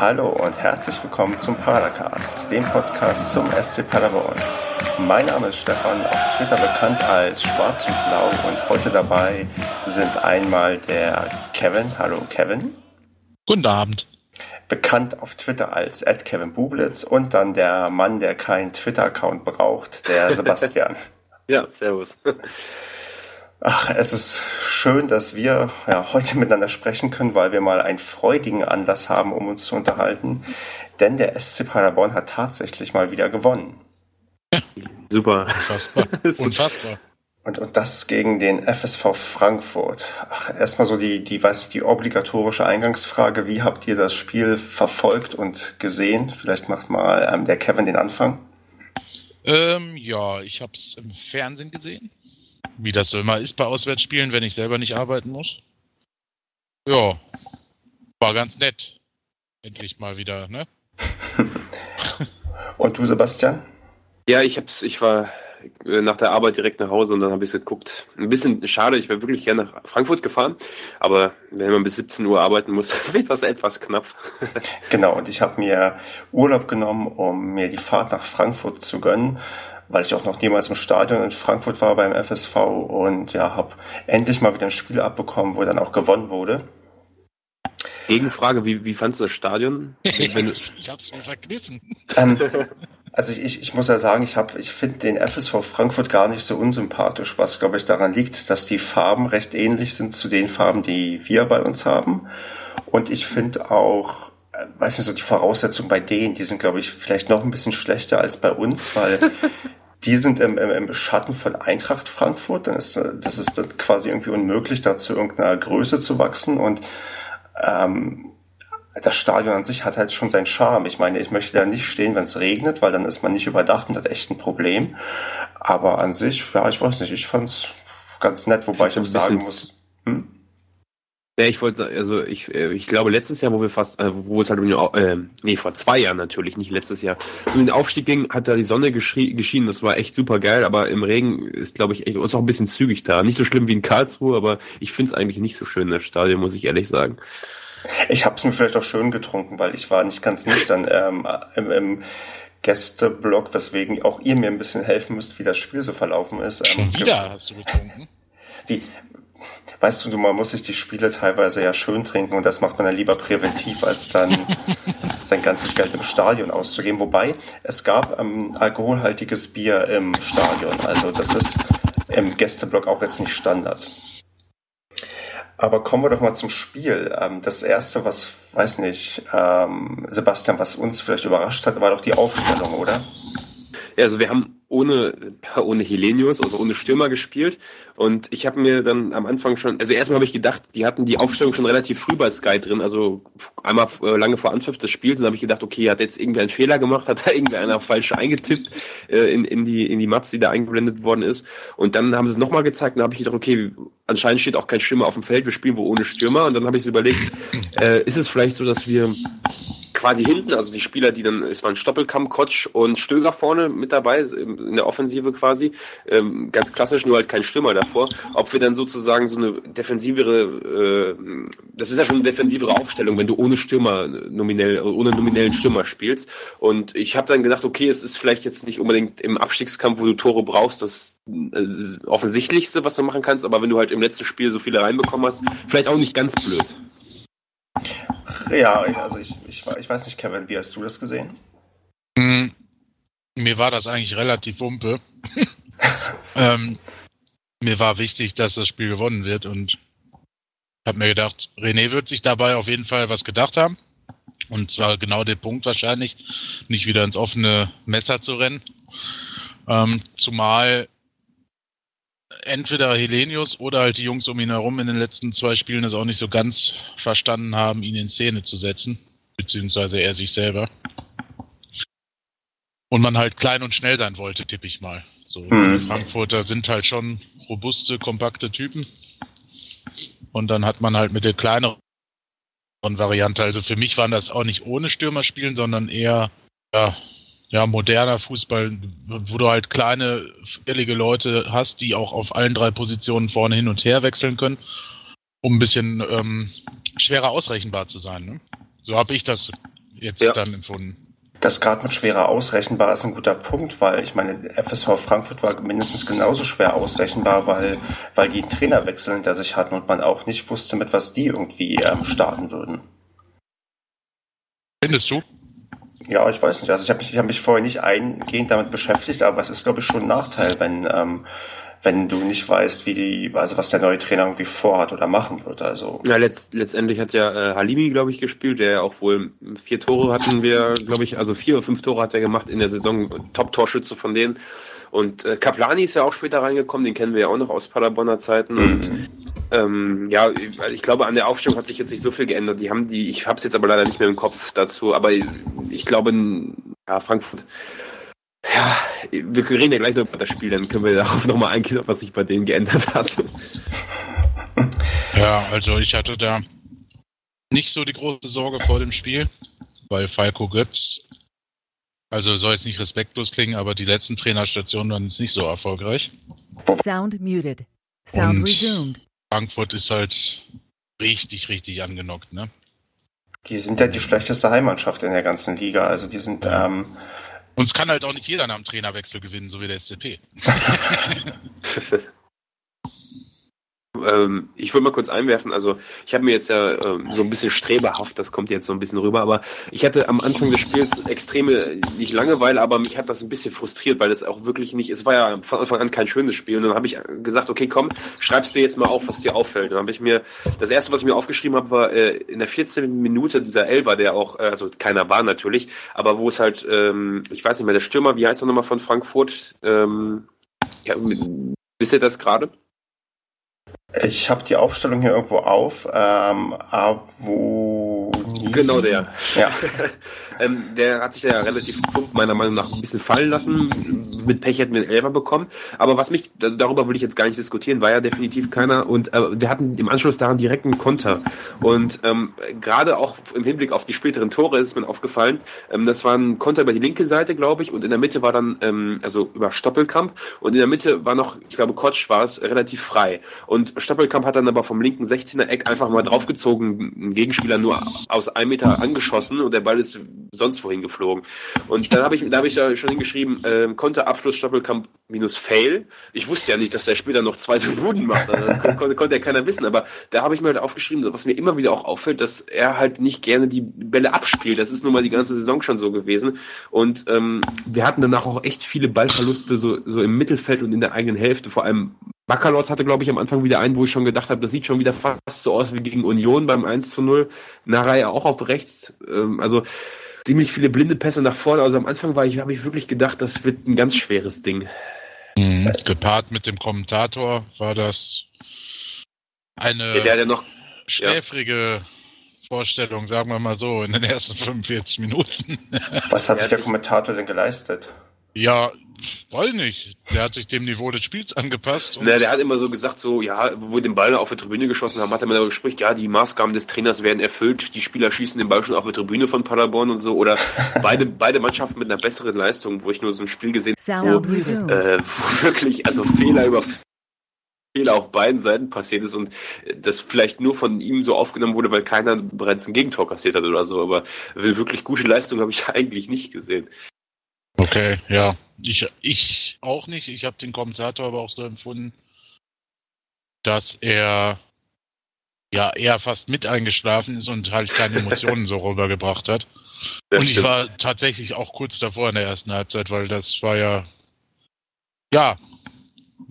Hallo und herzlich willkommen zum Padercast, dem Podcast zum SC Paderborn. Mein Name ist Stefan, auf Twitter bekannt als Schwarz und Blau und heute dabei sind einmal der Kevin. Hallo Kevin. Guten Abend. Bekannt auf Twitter als Kevin Bublitz und dann der Mann, der keinen Twitter-Account braucht, der Sebastian. ja, servus. Ach, es ist schön, dass wir ja, heute miteinander sprechen können, weil wir mal einen freudigen Anlass haben, um uns zu unterhalten. Denn der SC Paderborn hat tatsächlich mal wieder gewonnen. Super. Unfassbar. Unfassbar. Und, und das gegen den FSV Frankfurt. Ach, erstmal so die, die, weiß ich, die obligatorische Eingangsfrage. Wie habt ihr das Spiel verfolgt und gesehen? Vielleicht macht mal ähm, der Kevin den Anfang. Ähm, ja, ich habe es im Fernsehen gesehen. Wie das so immer ist bei Auswärtsspielen, wenn ich selber nicht arbeiten muss. Ja, war ganz nett. Endlich mal wieder, ne? und du, Sebastian? Ja, ich hab's, ich war äh, nach der Arbeit direkt nach Hause und dann habe ich geguckt. Ein bisschen schade, ich wäre wirklich gerne nach Frankfurt gefahren, aber wenn man bis 17 Uhr arbeiten muss, wird das etwas knapp. genau, und ich habe mir Urlaub genommen, um mir die Fahrt nach Frankfurt zu gönnen weil ich auch noch niemals im Stadion in Frankfurt war beim FSV und ja, habe endlich mal wieder ein Spiel abbekommen, wo dann auch gewonnen wurde. Gegenfrage, wie, wie fandst du das Stadion? ich hab's mir verkniffen. Ähm, also ich, ich muss ja sagen, ich, hab, ich finde den FSV Frankfurt gar nicht so unsympathisch, was glaube ich daran liegt, dass die Farben recht ähnlich sind zu den Farben, die wir bei uns haben. Und ich finde auch, äh, weiß nicht, so die Voraussetzungen bei denen, die sind glaube ich vielleicht noch ein bisschen schlechter als bei uns, weil die sind im, im, im Schatten von Eintracht Frankfurt, dann ist das ist dann quasi irgendwie unmöglich, da zu irgendeiner Größe zu wachsen und ähm, das Stadion an sich hat halt schon seinen Charme. Ich meine, ich möchte da nicht stehen, wenn es regnet, weil dann ist man nicht überdacht und hat echt ein Problem. Aber an sich, ja, ich weiß nicht, ich fand's ganz nett, wobei ich, ich auch sagen muss. Ja, ich wollte, also ich, äh, ich glaube letztes Jahr, wo wir fast, äh, wo es halt um den, äh, nee, vor zwei Jahren natürlich, nicht letztes Jahr, so um den Aufstieg ging, hat da die Sonne geschienen, das war echt super geil, aber im Regen ist, glaube ich, echt, uns auch ein bisschen zügig da. Nicht so schlimm wie in Karlsruhe, aber ich finde es eigentlich nicht so schön, das Stadion, muss ich ehrlich sagen. Ich habe es mir vielleicht auch schön getrunken, weil ich war nicht ganz nüchtern ähm, im, im Gästeblock, weswegen auch ihr mir ein bisschen helfen müsst, wie das Spiel so verlaufen ist. Schon ähm, wieder hast du getrunken? Wie, weißt du, man muss sich die Spiele teilweise ja schön trinken und das macht man ja lieber präventiv, als dann sein ganzes Geld im Stadion auszugeben. Wobei, es gab ähm, alkoholhaltiges Bier im Stadion. Also das ist im Gästeblock auch jetzt nicht Standard. Aber kommen wir doch mal zum Spiel. Ähm, das erste, was, weiß nicht, ähm, Sebastian, was uns vielleicht überrascht hat, war doch die Aufstellung, oder? Ja, also wir haben ohne, ohne Helenius, also ohne Stürmer gespielt. Und ich habe mir dann am Anfang schon, also erstmal habe ich gedacht, die hatten die Aufstellung schon relativ früh bei Sky drin, also einmal äh, lange vor Anpfiff des Spiels. Und habe ich gedacht, okay, hat jetzt irgendwie einen Fehler gemacht, hat da irgendwie einer falsch eingetippt äh, in, in die in die Mats, die da eingeblendet worden ist. Und dann haben sie es nochmal gezeigt und habe ich gedacht, okay, anscheinend steht auch kein Stürmer auf dem Feld, wir spielen wohl ohne Stürmer. Und dann habe ich so überlegt, äh, ist es vielleicht so, dass wir quasi hinten, also die Spieler, die dann, es waren Stoppelkamp, Kotsch und Stöger vorne mit dabei, in der Offensive quasi, ähm, ganz klassisch, nur halt kein Stürmer davor, ob wir dann sozusagen so eine defensivere, äh, das ist ja schon eine defensivere Aufstellung, wenn du ohne Stürmer nominell, ohne nominellen Stürmer spielst. Und ich habe dann gedacht, okay, es ist vielleicht jetzt nicht unbedingt im Abstiegskampf, wo du Tore brauchst, das äh, offensichtlichste, was du machen kannst, aber wenn du halt im letzten Spiel so viele reinbekommen hast, vielleicht auch nicht ganz blöd. Ja, also ich, ich, ich weiß nicht, Kevin, wie hast du das gesehen? Mir war das eigentlich relativ wumpe. ähm, mir war wichtig, dass das Spiel gewonnen wird und habe mir gedacht, René wird sich dabei auf jeden Fall was gedacht haben. Und zwar genau der Punkt wahrscheinlich, nicht wieder ins offene Messer zu rennen. Ähm, zumal entweder Helenius oder halt die Jungs um ihn herum in den letzten zwei Spielen es auch nicht so ganz verstanden haben, ihn in Szene zu setzen, beziehungsweise er sich selber. Und man halt klein und schnell sein wollte, tippe ich mal. So, mhm. die Frankfurter sind halt schon robuste, kompakte Typen. Und dann hat man halt mit der kleineren Variante, also für mich waren das auch nicht ohne Stürmer spielen, sondern eher ja, ja, moderner Fußball, wo du halt kleine, ehrliche Leute hast, die auch auf allen drei Positionen vorne hin und her wechseln können, um ein bisschen ähm, schwerer ausrechenbar zu sein. Ne? So habe ich das jetzt ja. dann empfunden. Das gerade mit schwerer ausrechenbar ist ein guter Punkt, weil ich meine, FSV Frankfurt war mindestens genauso schwer ausrechenbar, weil, weil die einen Trainerwechsel hinter sich hatten und man auch nicht wusste, mit was die irgendwie ähm, starten würden. Findest du? Ja, ich weiß nicht. Also ich habe mich, ich hab mich vorher nicht eingehend damit beschäftigt, aber es ist, glaube ich, schon ein Nachteil, wenn ähm, wenn du nicht weißt, wie die, also was der neue Trainer irgendwie vorhat oder machen wird. Also ja, letzt, letztendlich hat ja äh, Halimi, glaube ich, gespielt, der auch wohl vier Tore hatten wir, glaube ich, also vier oder fünf Tore hat er gemacht in der Saison, Top-Torschütze von denen. Und äh, Kaplani ist ja auch später reingekommen, den kennen wir ja auch noch aus Paderborner Zeiten. Mhm. Und ähm, ja, ich glaube, an der Aufstellung hat sich jetzt nicht so viel geändert. Die haben die, ich habe es jetzt aber leider nicht mehr im Kopf dazu, aber ich glaube, ja, Frankfurt ja, wir reden ja gleich noch über das Spiel, dann können wir darauf nochmal eingehen, was sich bei denen geändert hat. Ja, also ich hatte da nicht so die große Sorge vor dem Spiel, weil Falco Götz, also soll es nicht respektlos klingen, aber die letzten Trainerstationen waren jetzt nicht so erfolgreich. Sound muted. Sound Und resumed. Frankfurt ist halt richtig, richtig angenockt, ne? Die sind ja die schlechteste Heimmannschaft in der ganzen Liga. Also die sind ja. ähm, und es kann halt auch nicht jeder nach dem Trainerwechsel gewinnen, so wie der SCP. ähm, ich würde mal kurz einwerfen, also ich habe mir jetzt ja ähm, so ein bisschen streberhaft, das kommt jetzt so ein bisschen rüber, aber ich hatte am Anfang des Spiels extreme, nicht Langeweile, aber mich hat das ein bisschen frustriert, weil es auch wirklich nicht, es war ja von Anfang an kein schönes Spiel und dann habe ich gesagt, okay, komm, schreibst dir jetzt mal auf, was dir auffällt. Und dann habe ich mir, das erste, was ich mir aufgeschrieben habe, war äh, in der 14. Minute dieser Elfer, der auch, äh, also keiner war natürlich, aber wo es halt, ähm, ich weiß nicht mehr, der Stürmer, wie heißt er nochmal von Frankfurt? Ähm, ja, wisst ihr das gerade? Ich habe die Aufstellung hier irgendwo auf. Ähm, Avo. Genau der. Ja. ähm, der hat sich ja relativ plump meiner Meinung nach ein bisschen fallen lassen. Mit Pech hätten wir einen Elfer bekommen. Aber was mich, darüber will ich jetzt gar nicht diskutieren, war ja definitiv keiner. Und äh, wir hatten im Anschluss daran direkt einen Konter. Und ähm, gerade auch im Hinblick auf die späteren Tore ist mir aufgefallen, ähm, das war ein Konter über die linke Seite, glaube ich. Und in der Mitte war dann, ähm, also über Stoppelkamp. Und in der Mitte war noch, ich glaube, Kotsch war es, relativ frei. Und Stoppelkamp hat dann aber vom linken 16er Eck einfach mal draufgezogen, einen Gegenspieler nur aus einem Meter angeschossen und der Ball ist sonst wohin geflogen. Und dann habe ich, da habe ich da schon hingeschrieben, äh, Konterabschluss Stoppelkamp minus Fail. Ich wusste ja nicht, dass er später noch zwei so Buden macht. Also das konnte, konnte ja keiner wissen. Aber da habe ich mir halt aufgeschrieben, was mir immer wieder auch auffällt, dass er halt nicht gerne die Bälle abspielt. Das ist nun mal die ganze Saison schon so gewesen. Und ähm, wir hatten danach auch echt viele Ballverluste so, so im Mittelfeld und in der eigenen Hälfte. Vor allem Baccalords hatte, glaube ich, am Anfang wieder einen, wo ich schon gedacht habe, das sieht schon wieder fast so aus wie gegen Union beim 1 zu 0. Narei auch auf rechts. Ähm, also ziemlich viele blinde Pässe nach vorne. Also am Anfang war ich, habe ich wirklich gedacht, das wird ein ganz schweres Ding. Mhm. Gepaart mit dem Kommentator war das eine ja, der, der noch, schläfrige ja. Vorstellung, sagen wir mal so, in den ersten 45 Minuten. Was hat sich der Kommentator denn geleistet? Ja, weiß nicht. Der hat sich dem Niveau des Spiels angepasst. Na, der hat immer so gesagt, so, ja, wo wir den Ball auf der Tribüne geschossen haben, hat er mir darüber gesprochen, ja, die Maßgaben des Trainers werden erfüllt, die Spieler schießen den Ball schon auf der Tribüne von Paderborn und so, oder beide, beide Mannschaften mit einer besseren Leistung, wo ich nur so ein Spiel gesehen habe, wo, äh, wo wirklich, also Fehler über Fehler auf beiden Seiten passiert ist und das vielleicht nur von ihm so aufgenommen wurde, weil keiner bereits ein Gegentor kassiert hat oder so, aber wirklich gute Leistung habe ich eigentlich nicht gesehen. Okay, ja. Ich, ich auch nicht. Ich habe den Kommentator aber auch so empfunden, dass er ja eher fast mit eingeschlafen ist und halt keine Emotionen so rübergebracht hat. Das und stimmt. ich war tatsächlich auch kurz davor in der ersten Halbzeit, weil das war ja, ja,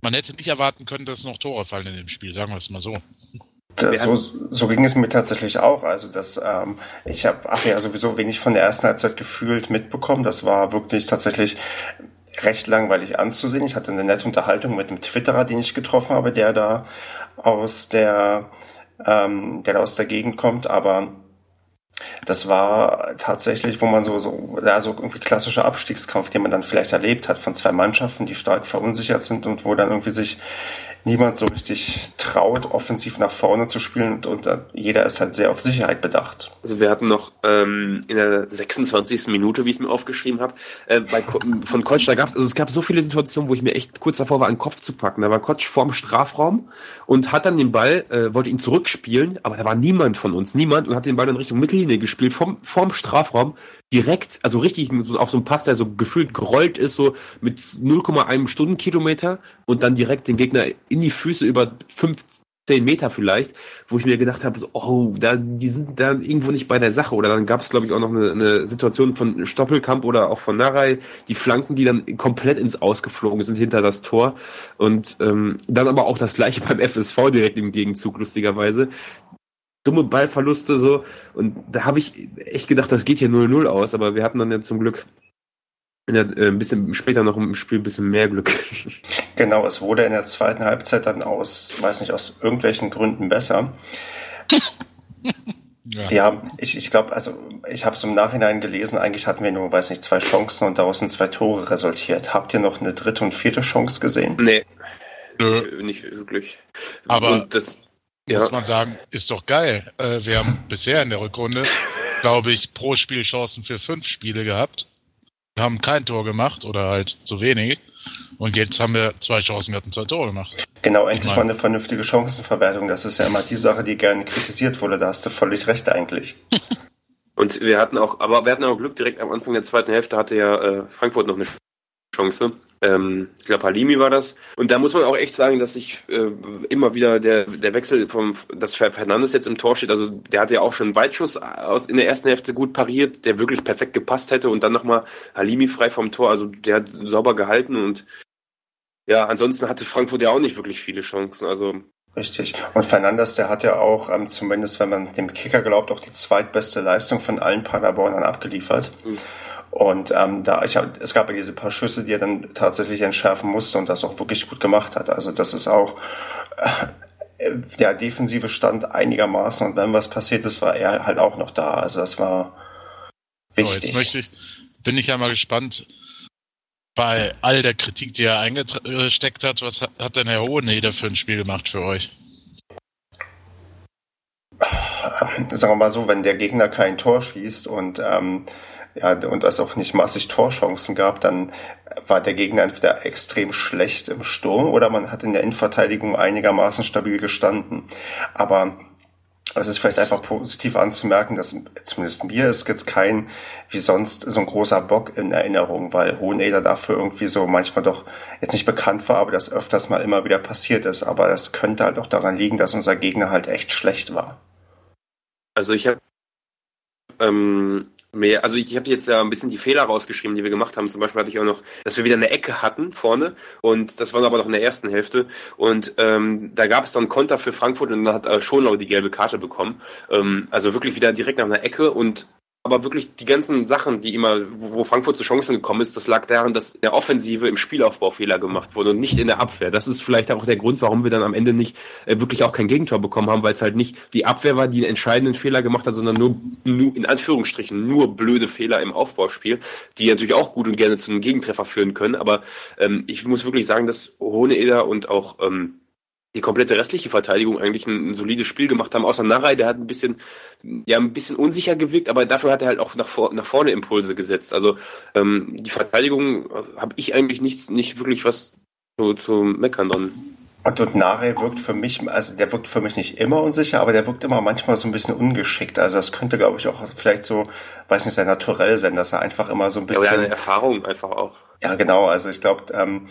man hätte nicht erwarten können, dass noch Tore fallen in dem Spiel, sagen wir es mal so. Das, so, so ging es mir tatsächlich auch. Also das, ähm, ich habe ach ja sowieso wenig von der ersten Halbzeit gefühlt mitbekommen. Das war wirklich tatsächlich recht langweilig anzusehen. Ich hatte eine nette Unterhaltung mit einem Twitterer, den ich getroffen habe, der da aus der, ähm, der da aus der Gegend kommt, aber das war tatsächlich, wo man so, so, ja, so irgendwie klassischer Abstiegskampf, den man dann vielleicht erlebt hat von zwei Mannschaften, die stark verunsichert sind und wo dann irgendwie sich niemand so richtig traut, offensiv nach vorne zu spielen und, und jeder ist halt sehr auf Sicherheit bedacht. Also wir hatten noch ähm, in der 26. Minute, wie ich es mir aufgeschrieben habe, äh, bei, von Kotsch, da gab es, also es gab so viele Situationen, wo ich mir echt kurz davor war, einen Kopf zu packen. Da war Kotsch vorm Strafraum und hat dann den Ball, äh, wollte ihn zurückspielen, aber da war niemand von uns, niemand, und hat den Ball dann Richtung Mittellinie gespielt, vom, vorm Strafraum, direkt, also richtig auf so einem Pass, der so gefühlt gerollt ist, so mit 0,1 Stundenkilometer und dann direkt den Gegner in die Füße über 15 Meter vielleicht, wo ich mir gedacht habe, so, oh, da, die sind da irgendwo nicht bei der Sache. Oder dann gab es, glaube ich, auch noch eine, eine Situation von Stoppelkamp oder auch von Narei, die Flanken, die dann komplett ins Ausgeflogen sind hinter das Tor. Und ähm, dann aber auch das gleiche beim FSV direkt im Gegenzug, lustigerweise dumme Ballverluste so. Und da habe ich echt gedacht, das geht hier 0-0 aus, aber wir hatten dann ja zum Glück der, äh, ein bisschen später noch im Spiel ein bisschen mehr Glück. Genau, es wurde in der zweiten Halbzeit dann aus, weiß nicht, aus irgendwelchen Gründen besser. Ja, ja ich, ich glaube, also ich habe es im Nachhinein gelesen, eigentlich hatten wir nur, weiß nicht, zwei Chancen und daraus sind zwei Tore resultiert. Habt ihr noch eine dritte und vierte Chance gesehen? Nee. Nö. Nicht wirklich. Aber und das, ja. muss man sagen, ist doch geil. Äh, wir haben bisher in der Rückrunde, glaube ich, pro Spiel Chancen für fünf Spiele gehabt. Wir haben kein Tor gemacht oder halt zu wenig. Und jetzt haben wir zwei Chancen gehabt und zwei Tore gemacht. Genau, endlich mal eine vernünftige Chancenverwertung. Das ist ja immer die Sache, die gerne kritisiert wurde. Da hast du völlig recht eigentlich. Und wir hatten auch, aber wir hatten auch Glück, direkt am Anfang der zweiten Hälfte hatte ja äh, Frankfurt noch eine Chance. Ähm, ich glaube, Halimi war das. Und da muss man auch echt sagen, dass sich äh, immer wieder der, der Wechsel vom, dass Fernandes jetzt im Tor steht, also der hat ja auch schon einen Weitschuss aus, in der ersten Hälfte gut pariert, der wirklich perfekt gepasst hätte und dann nochmal Halimi frei vom Tor, also der hat sauber gehalten und ja, ansonsten hatte Frankfurt ja auch nicht wirklich viele Chancen, also Richtig. Und Fernandes, der hat ja auch, ähm, zumindest wenn man dem Kicker glaubt, auch die zweitbeste Leistung von allen Paderbornern abgeliefert. Mhm. Und ähm, da ich hab, es gab ja diese paar Schüsse, die er dann tatsächlich entschärfen musste und das auch wirklich gut gemacht hat. Also das ist auch äh, der defensive Stand einigermaßen und wenn was passiert ist, war er halt auch noch da. Also das war wichtig. Oh, jetzt möchte ich, bin ich ja mal gespannt, bei all der Kritik, die er eingesteckt hat, was hat denn Herr Hoheneder für ein Spiel gemacht für euch? Sagen wir mal so, wenn der Gegner kein Tor schießt und ähm, ja, und es auch nicht massig Torchancen gab, dann war der Gegner entweder extrem schlecht im Sturm oder man hat in der Innenverteidigung einigermaßen stabil gestanden. Aber es ist vielleicht einfach positiv anzumerken, dass zumindest mir ist jetzt kein wie sonst so ein großer Bock in Erinnerung, weil Hoheneder dafür irgendwie so manchmal doch jetzt nicht bekannt war, aber das öfters mal immer wieder passiert ist. Aber das könnte halt auch daran liegen, dass unser Gegner halt echt schlecht war. Also ich habe ähm, mehr. Also ich habe jetzt ja ein bisschen die Fehler rausgeschrieben, die wir gemacht haben. Zum Beispiel hatte ich auch noch, dass wir wieder eine Ecke hatten vorne und das war aber noch in der ersten Hälfte und ähm, da gab es dann Konter für Frankfurt und dann hat äh, Schonlau die gelbe Karte bekommen. Ähm, also wirklich wieder direkt nach einer Ecke und aber wirklich die ganzen Sachen, die immer, wo Frankfurt zu Chancen gekommen ist, das lag daran, dass in der Offensive im Spielaufbau Fehler gemacht wurden und nicht in der Abwehr. Das ist vielleicht auch der Grund, warum wir dann am Ende nicht äh, wirklich auch kein Gegentor bekommen haben, weil es halt nicht die Abwehr war, die einen entscheidenden Fehler gemacht hat, sondern nur, nur in Anführungsstrichen nur blöde Fehler im Aufbauspiel, die natürlich auch gut und gerne zu einem Gegentreffer führen können. Aber ähm, ich muss wirklich sagen, dass Hoheeder und auch ähm, die komplette restliche Verteidigung eigentlich ein, ein, solides Spiel gemacht haben, außer Narei, der hat ein bisschen, ja, ein bisschen unsicher gewirkt, aber dafür hat er halt auch nach, vor, nach vorne Impulse gesetzt. Also ähm, die Verteidigung äh, habe ich eigentlich nichts, nicht wirklich was zu, zu meckern dran. Und, und Narei wirkt für mich, also der wirkt für mich nicht immer unsicher, aber der wirkt immer manchmal so ein bisschen ungeschickt. Also das könnte, glaube ich, auch vielleicht so, weiß nicht, sehr naturell sein, dass er einfach immer so ein bisschen. Ja, eine Erfahrung einfach auch. Ja, genau. Also ich glaube, ähm,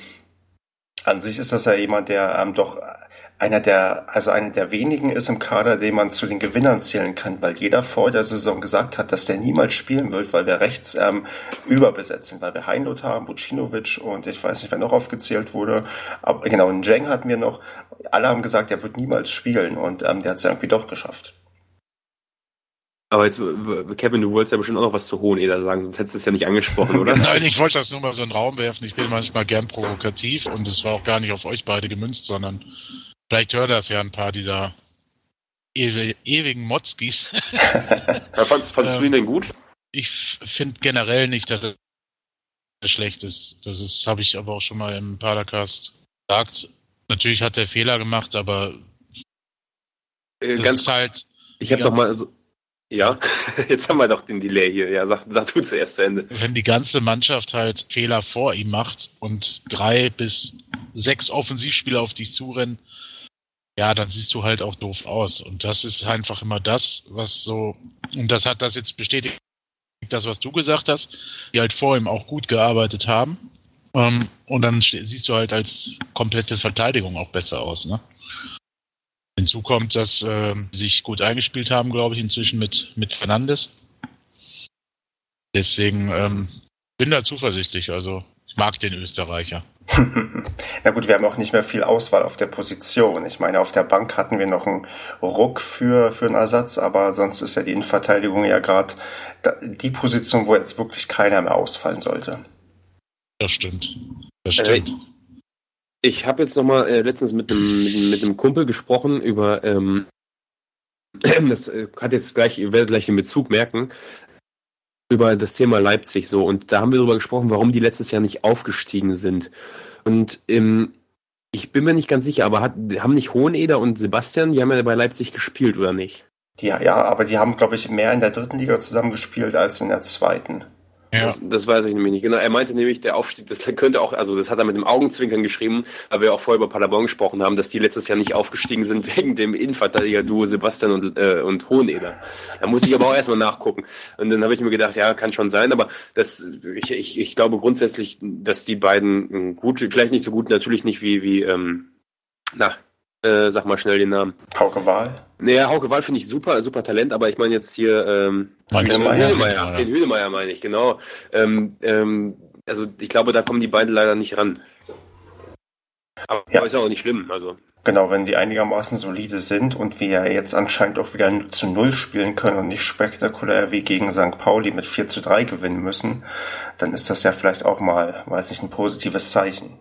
an sich ist das ja jemand, der ähm, doch einer der, also einer der wenigen ist im Kader, den man zu den Gewinnern zählen kann, weil jeder vor der Saison gesagt hat, dass der niemals spielen wird, weil wir rechts ähm, überbesetzt sind, weil wir Heinloth haben, Vucinovic und ich weiß nicht, wer noch aufgezählt wurde, aber genau, einen Jeng hatten wir noch. Alle haben gesagt, er wird niemals spielen und ähm, der hat es ja irgendwie doch geschafft. Aber jetzt, Kevin, du wolltest ja bestimmt auch noch was zu Hoheneder sagen, sonst hättest du es ja nicht angesprochen, oder? Nein, ich wollte das nur mal so in den Raum werfen. Ich bin manchmal gern provokativ und es war auch gar nicht auf euch beide gemünzt, sondern Vielleicht hört das ja ein paar dieser ew ewigen Motzkis. ja, fandst, fandst ähm, du ihn denn gut? Ich finde generell nicht, dass er schlecht ist. Das ist, habe ich aber auch schon mal im Padercast gesagt. Natürlich hat er Fehler gemacht, aber Äh, das ganz, ist halt. ich habe die noch mal so, ja, jetzt haben wir doch den Delay hier. Ja, sag, sag du zuerst zu Ende. wenn die ganze Mannschaft halt Fehler vor ihm macht und drei bis sechs Offensivspieler auf dich zurennen, ja, dann siehst du halt auch doof aus. Und das ist einfach immer das, was so, und das hat das jetzt bestätigt, das, was du gesagt hast, die halt vor ihm auch gut gearbeitet haben. Ähm, und dann siehst du halt als komplette Verteidigung auch besser aus, ne? Hinzu kommt, dass sie sich gut eingespielt haben, glaube ich, inzwischen mit, mit Fernandes. Deswegen ähm, bin da zuversichtlich. Also ich mag den Österreicher. Na gut, wir haben auch nicht mehr viel Auswahl auf der Position. Ich meine, auf der Bank hatten wir noch einen Ruck für, für einen Ersatz, aber sonst ist ja die Innenverteidigung ja gerade die Position, wo jetzt wirklich keiner mehr ausfallen sollte. Das stimmt. Das Äh, stimmt. Ich habe jetzt noch mal äh, letztens mit einem mit, mit einem Kumpel gesprochen über ähm, das äh, hat jetzt gleich ihr werdet gleich den Bezug merken über das Thema Leipzig so und da haben wir darüber gesprochen, warum die letztes Jahr nicht aufgestiegen sind und ähm, ich bin mir nicht ganz sicher, aber hat, haben nicht Hoheneder und Sebastian, die haben ja bei Leipzig gespielt oder nicht? Die, ja, aber die haben, glaube ich, mehr in der dritten Liga zusammengespielt als in der zweiten. Ja. Das, das weiß ich nämlich nicht. Genau, er meinte nämlich, der Aufstieg, das könnte auch, also das hat er mit dem Augenzwinkern geschrieben, weil wir auch vorher über Paderborn gesprochen haben, dass die letztes Jahr nicht aufgestiegen sind wegen dem Innenverteidiger-Duo Sebastian und, äh, und Hoheneder. Da muss ich aber auch erstmal nachgucken. Und dann habe ich mir gedacht, ja, kann schon sein, aber das, ich, ich, ich glaube grundsätzlich, dass die beiden äh, gut, vielleicht nicht so gut, natürlich nicht wie, wie, ähm, na, äh, sag mal schnell den Namen. Hauke Wahl. Naja, Hauke Wahl finde ich super, super Talent, aber ich meine jetzt hier, ähm, Hünemeyer? Hünemeyer, den Hünemeyer meine ich, genau. Ähm, ähm, also ich glaube, da kommen die beiden leider nicht ran. Aber Ja. ist auch nicht schlimm, also. Genau, wenn die einigermaßen solide sind und wir ja jetzt anscheinend auch wieder zu Null spielen können und nicht spektakulär wie gegen St. Pauli mit 4 zu 3 gewinnen müssen, dann ist das ja vielleicht auch mal, weiß nicht, ein positives Zeichen.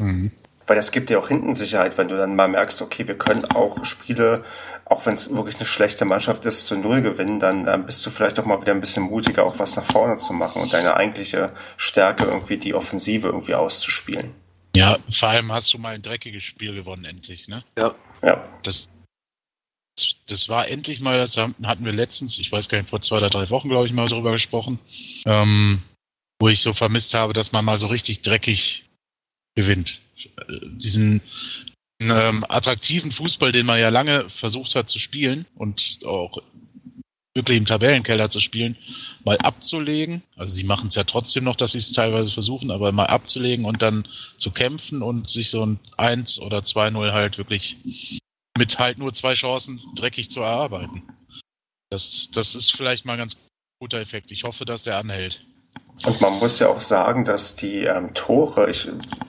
Mhm. Weil das gibt dir auch hinten Sicherheit, wenn du dann mal merkst, okay, wir können auch Spiele, auch wenn es wirklich eine schlechte Mannschaft ist, zu Null gewinnen, dann äh, bist du vielleicht auch mal wieder ein bisschen mutiger, auch was nach vorne zu machen und deine eigentliche Stärke irgendwie die Offensive irgendwie auszuspielen. ja, vor allem hast du mal ein dreckiges Spiel gewonnen, endlich, ne? Ja. Ja, Das, das war endlich mal, das hatten wir letztens, ich weiß gar nicht, vor zwei oder drei Wochen, glaube ich, mal drüber gesprochen, ähm, wo ich so vermisst habe, dass man mal so richtig dreckig gewinnt. Diesen ähm, attraktiven Fußball, den man ja lange versucht hat zu spielen und auch wirklich im Tabellenkeller zu spielen, mal abzulegen. Also sie machen es ja trotzdem noch, dass sie es teilweise versuchen, aber mal abzulegen und dann zu kämpfen und sich so ein 1 oder 2-0 halt wirklich mit halt nur zwei Chancen dreckig zu erarbeiten. Das, das ist vielleicht mal ein ganz guter Effekt. Ich hoffe, dass der anhält. Und man muss ja auch sagen, dass die ähm, Tore ich,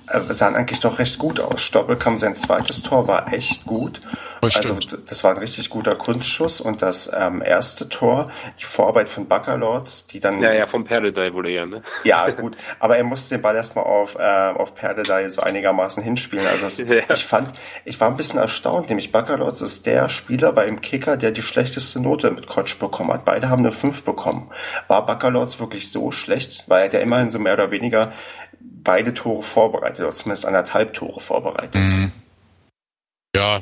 äh, sahen eigentlich doch recht gut aus. Stoppelkamp, sein zweites Tor war echt gut. Also das war ein richtig guter Kunstschuss und das ähm, erste Tor, die Vorarbeit von Baccalords, die dann Ja, ja, vom Perdedei wurde ja, ne? ja, gut, aber er musste den Ball erstmal auf, äh, auf Perdedei so einigermaßen hinspielen. Also das, Ja. ich fand, ich war ein bisschen erstaunt, nämlich Baccalords ist der Spieler beim Kicker, der die schlechteste Note mit Kotsch bekommen hat. Beide haben eine 5 bekommen. War Baccalords wirklich so schlecht? Weil er hat ja immerhin so mehr oder weniger beide Tore vorbereitet, oder zumindest anderthalb Tore vorbereitet. Mhm. Ja,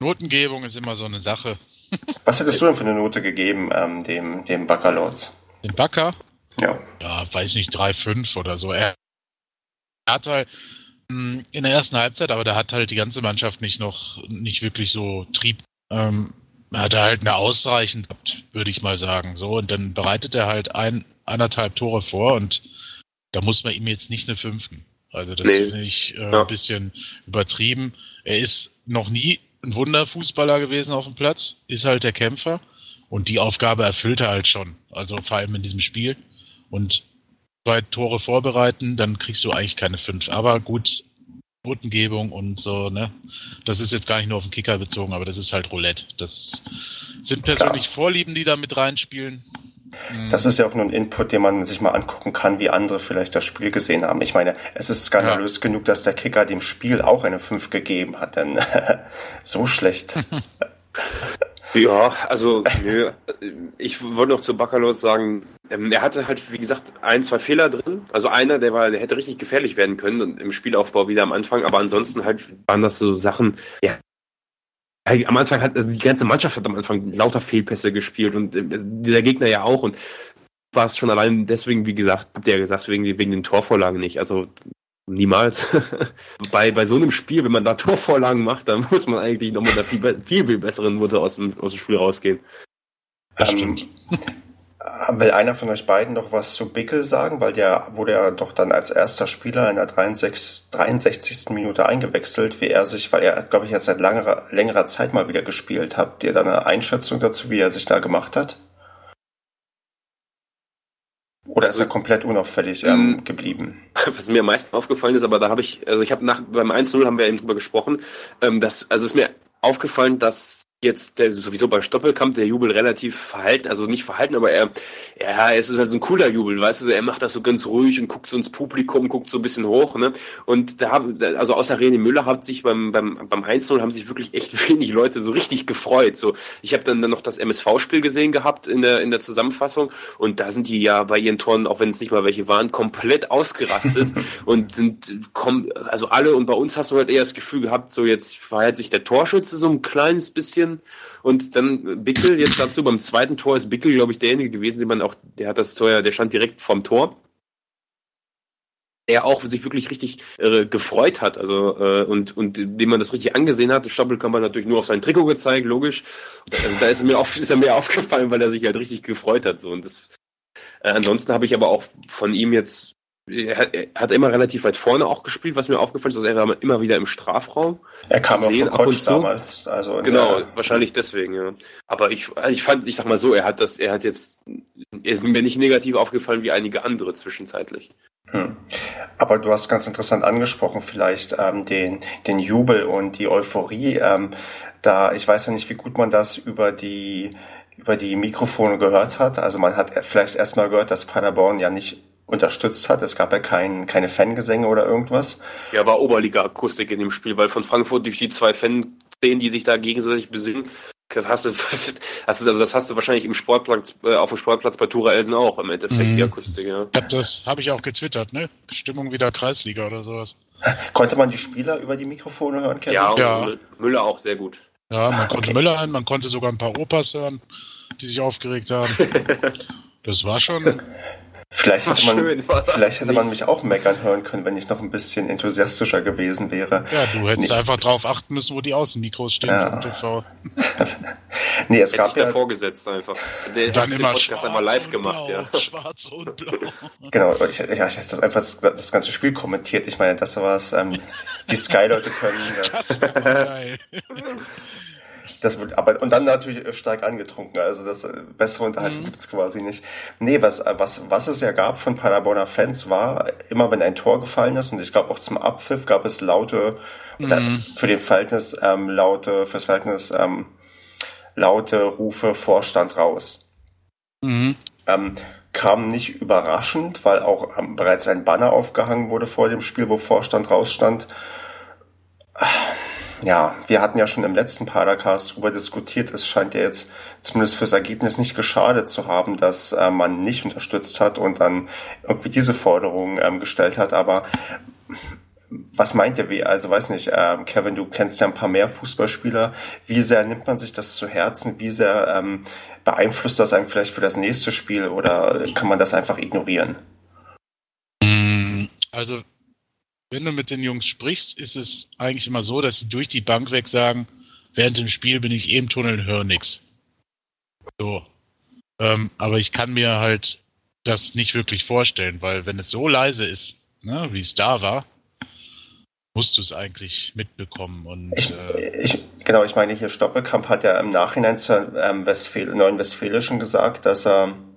Notengebung ist immer so eine Sache. Was hättest du denn für eine Note gegeben, ähm, dem, dem Baccalords? Den Backer, Ja. ja, weiß nicht, 3-5 oder so. Er hat halt mh, in der ersten Halbzeit, aber da hat halt die ganze Mannschaft nicht noch, nicht wirklich so Trieb. Ähm, er hatte halt eine ausreichend, gehabt, würde ich mal sagen. So, und dann bereitet er halt ein, anderthalb Tore vor und da muss man ihm jetzt nicht eine fünften. Also das Nee. finde ich äh, Ja. ein bisschen übertrieben. Er ist noch nie ein Wunderfußballer gewesen auf dem Platz, ist halt der Kämpfer und die Aufgabe erfüllt er halt schon. Also vor allem in diesem Spiel. Und zwei Tore vorbereiten, dann kriegst du eigentlich keine fünf. Aber gut, Notengebung und so, ne? Das ist jetzt gar nicht nur auf den Kicker bezogen, aber das ist halt Roulette. Das sind persönlich Vorlieben, die da mit reinspielen. Hm, Das ist ja auch nur ein Input, den man sich mal angucken kann, wie andere vielleicht das Spiel gesehen haben. Ich meine, es ist skandalös genug, dass der Kicker dem Spiel auch eine 5 gegeben hat, denn so schlecht. Ja, also nö. Ich wollte noch zu Bakalos sagen, ähm, er hatte halt, wie gesagt, ein, zwei Fehler drin. Also einer, der war, der hätte richtig gefährlich werden können und im Spielaufbau wieder am Anfang, aber ansonsten halt waren das so Sachen, ja. Am Anfang hat, also die ganze Mannschaft hat am Anfang lauter Fehlpässe gespielt und äh, der Gegner ja auch und war es schon allein deswegen, wie gesagt, der gesagt, wegen, wegen den Torvorlagen nicht. Also Niemals. bei, bei so einem Spiel, wenn man da Torvorlagen macht, dann muss man eigentlich nochmal mit einer viel, viel, viel besseren Note aus dem, aus dem Spiel rausgehen. Das ähm, stimmt. Will einer von euch beiden noch was zu Bickel sagen? Weil der wurde ja doch dann als erster Spieler in der 63, 63. Minute eingewechselt, wie er sich, weil er, glaube ich, jetzt seit längerer, längerer Zeit mal wieder gespielt hat. Habt ihr da eine Einschätzung dazu, wie er sich da gemacht hat? Oder ist er komplett unauffällig ähm, mm. geblieben? Was mir am meisten aufgefallen ist, aber da habe ich, also ich habe nach beim 1-0 haben wir eben drüber gesprochen, ähm, dass, also ist mir aufgefallen, dass jetzt der, sowieso bei Stoppelkamp der Jubel relativ verhalten, also nicht verhalten, aber er, ja, es ist halt so ein cooler Jubel, weißt du, er macht das so ganz ruhig und guckt so ins Publikum, guckt so ein bisschen hoch, ne? Und da haben, also außer René Müller hat sich beim, beim, beim 1 haben sich wirklich echt wenig Leute so richtig gefreut. So, ich habe dann, dann noch das MSV-Spiel gesehen gehabt in der, in der Zusammenfassung und da sind die ja bei ihren Toren, auch wenn es nicht mal welche waren, komplett ausgerastet und sind, kommen, also alle und bei uns hast du halt eher das Gefühl gehabt, so jetzt verhält sich der Torschütze so ein kleines bisschen und dann Bickel, jetzt dazu, beim zweiten Tor ist Bickel, glaube ich, derjenige gewesen, den man auch, der hat das Tor, der stand direkt vorm Tor. Der auch sich wirklich richtig äh, gefreut hat, also äh, und und dem man das richtig angesehen hat. Stoppelkamp hat natürlich nur auf sein Trikot gezeigt, logisch. Also da ist er mir auf, ist er mir aufgefallen, weil er sich halt richtig gefreut hat. So und das. Äh, ansonsten habe ich aber auch von ihm jetzt er hat, er hat immer relativ weit vorne auch gespielt, was mir aufgefallen ist, also er war immer wieder im Strafraum. Er kam auch von Coach damals, also genau, wahrscheinlich deswegen, ja. Aber ich, also ich fand, ich sag mal so, er hat das, er hat jetzt, er ist mir nicht negativ aufgefallen wie einige andere zwischenzeitlich. Hm. Aber du hast ganz interessant angesprochen, vielleicht ähm, den, den Jubel und die Euphorie. Ähm, da, ich weiß ja nicht, wie gut man das über die über die Mikrofone gehört hat. Also man hat vielleicht erstmal gehört, dass Paderborn ja nicht unterstützt hat. Es gab ja kein, keine Fangesänge oder irgendwas. Ja, war Oberliga-Akustik in dem Spiel, weil von Frankfurt durch die zwei Fan die sich da gegenseitig besingen, hast du, hast du, also das hast du wahrscheinlich im Sportplatz, äh, auf dem Sportplatz bei Tura Elsen auch im Endeffekt, mhm. die Akustik, ja. Das habe ich auch getwittert, ne? Stimmung wieder Kreisliga oder sowas. Konnte man die Spieler über die Mikrofone hören, Kevin? Ja, ja. Müller auch sehr gut. Ja, man konnte okay. Müller hören, man konnte sogar ein paar Opas hören, die sich aufgeregt haben. Das war schon, Vielleicht hätte, man, schön, vielleicht hätte man mich auch meckern hören können, wenn ich noch ein bisschen enthusiastischer gewesen wäre. Ja, du hättest nee. einfach drauf achten müssen, wo die Außenmikros stehen ja. vom TV. nee, es Hätt gab ja vorgesetzt einfach. Der dann immer Podcast einmal live gemacht, blau, ja. Schwarz und blau. genau, ich, ja, ich hätte das einfach das ganze Spiel kommentiert. Ich meine, das war es. Ähm, die Sky-Leute können das. das geil. Das wird, aber, und dann natürlich stark angetrunken. Also das äh, bessere Unterhaltung mhm. gibt's quasi nicht. Nee, was, was, was es ja gab von Paderborner Fans war, immer wenn ein Tor gefallen ist, und ich glaube auch zum Abpfiff gab es laute, mhm. für den Verhältnis, ähm, laute, fürs Verhältnis, ähm, laute Rufe Vorstand raus. Mhm. Ähm, kam nicht überraschend, weil auch ähm, bereits ein Banner aufgehangen wurde vor dem Spiel, wo Vorstand rausstand ja, wir hatten ja schon im letzten Padercast darüber diskutiert. Es scheint ja jetzt zumindest fürs Ergebnis nicht geschadet zu haben, dass äh, man nicht unterstützt hat und dann irgendwie diese Forderung ähm, gestellt hat. Aber was meint ihr, wie, also weiß nicht, äh, Kevin, du kennst ja ein paar mehr Fußballspieler. Wie sehr nimmt man sich das zu Herzen? Wie sehr ähm, beeinflusst das einem vielleicht für das nächste Spiel oder kann man das einfach ignorieren? Also wenn du mit den Jungs sprichst, ist es eigentlich immer so, dass sie durch die Bank weg sagen, während dem Spiel bin ich eh im Tunnel und höre nix. So. Ähm, aber ich kann mir halt das nicht wirklich vorstellen, weil wenn es so leise ist, ne, wie es da war, musst du es eigentlich mitbekommen. Und, ich, äh, ich, genau, ich meine, hier Stoppelkamp hat ja im Nachhinein zur ähm, Westfäl Neuen Westfälischen gesagt, dass er ähm,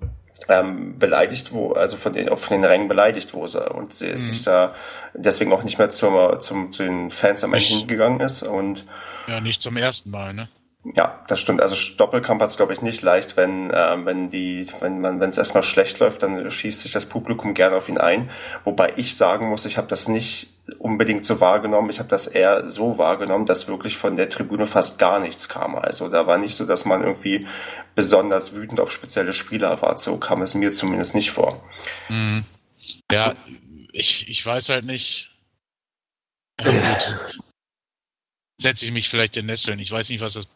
beleidigt wurde, also von den, von den Rängen beleidigt wurde und sie mhm. sich da deswegen auch nicht mehr zum, zum, zu den Fans am Ende hingegangen ist und ja, nicht zum ersten Mal, ne? Ja, das stimmt. Also Doppelkamp hat es, glaube ich, nicht leicht, wenn, äh, wenn die, wenn man, wenn es erstmal schlecht läuft, dann schießt sich das Publikum gerne auf ihn ein. Wobei ich sagen muss, ich habe das nicht unbedingt so wahrgenommen. Ich habe das eher so wahrgenommen, dass wirklich von der Tribüne fast gar nichts kam. Also da war nicht so, dass man irgendwie besonders wütend auf spezielle Spieler war. So kam es mir zumindest nicht vor. Mhm. Ja, ich, ich weiß halt nicht. Setze ich mich vielleicht in Nesseln. Ich weiß nicht, was das.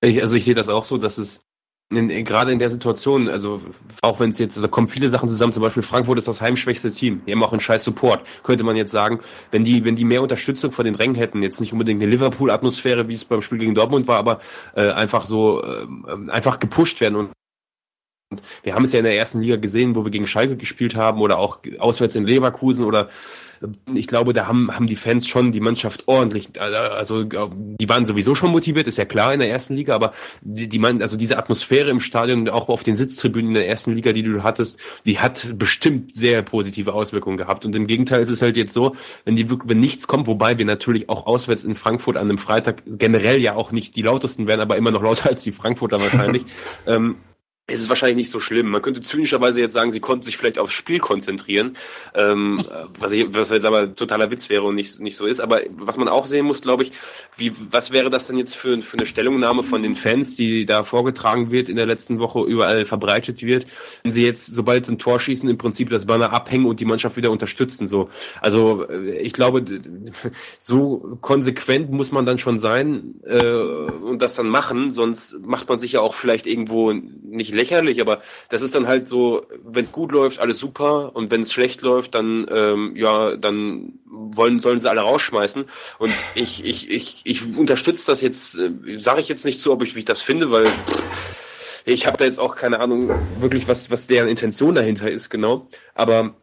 Ich, also ich sehe das auch so, dass es in, gerade in der Situation, also auch wenn es jetzt, also kommen viele Sachen zusammen, zum Beispiel Frankfurt ist das heimschwächste Team, die haben auch einen scheiß Support, könnte man jetzt sagen, wenn die, wenn die mehr Unterstützung von den Rängen hätten, jetzt nicht unbedingt eine Liverpool-Atmosphäre, wie es beim Spiel gegen Dortmund war, aber äh, einfach so, äh, einfach gepusht werden und und wir haben es ja in der ersten Liga gesehen, wo wir gegen Schalke gespielt haben oder auch auswärts in Leverkusen oder ich glaube, da haben, haben die Fans schon die Mannschaft ordentlich, also die waren sowieso schon motiviert, ist ja klar in der ersten Liga, aber die, die also diese Atmosphäre im Stadion, auch auf den Sitztribünen in der ersten Liga, die du hattest, die hat bestimmt sehr positive Auswirkungen gehabt. Und im Gegenteil ist es halt jetzt so, wenn die wenn nichts kommt, wobei wir natürlich auch auswärts in Frankfurt an einem Freitag generell ja auch nicht die lautesten werden, aber immer noch lauter als die Frankfurter wahrscheinlich. ähm, es ist wahrscheinlich nicht so schlimm. Man könnte zynischerweise jetzt sagen, sie konnten sich vielleicht aufs Spiel konzentrieren, ähm, was, ich, was jetzt aber totaler Witz wäre und nicht, nicht so ist. Aber was man auch sehen muss, glaube ich, wie, was wäre das denn jetzt für, für eine Stellungnahme von den Fans, die da vorgetragen wird in der letzten Woche, überall verbreitet wird, wenn sie jetzt, sobald sie ein Tor schießen, im Prinzip das Banner abhängen und die Mannschaft wieder unterstützen. So, Also äh, ich glaube, so konsequent muss man dann schon sein äh, und das dann machen, sonst macht man sich ja auch vielleicht irgendwo nicht lächerlich, aber das ist dann halt so, wenn gut läuft, alles super und wenn es schlecht läuft, dann ähm, ja, dann wollen sollen sie alle rausschmeißen. Und ich ich ich ich unterstütze das jetzt, äh, sage ich jetzt nicht so, ob ich wie ich das finde, weil ich habe da jetzt auch keine Ahnung wirklich was was deren Intention dahinter ist genau, aber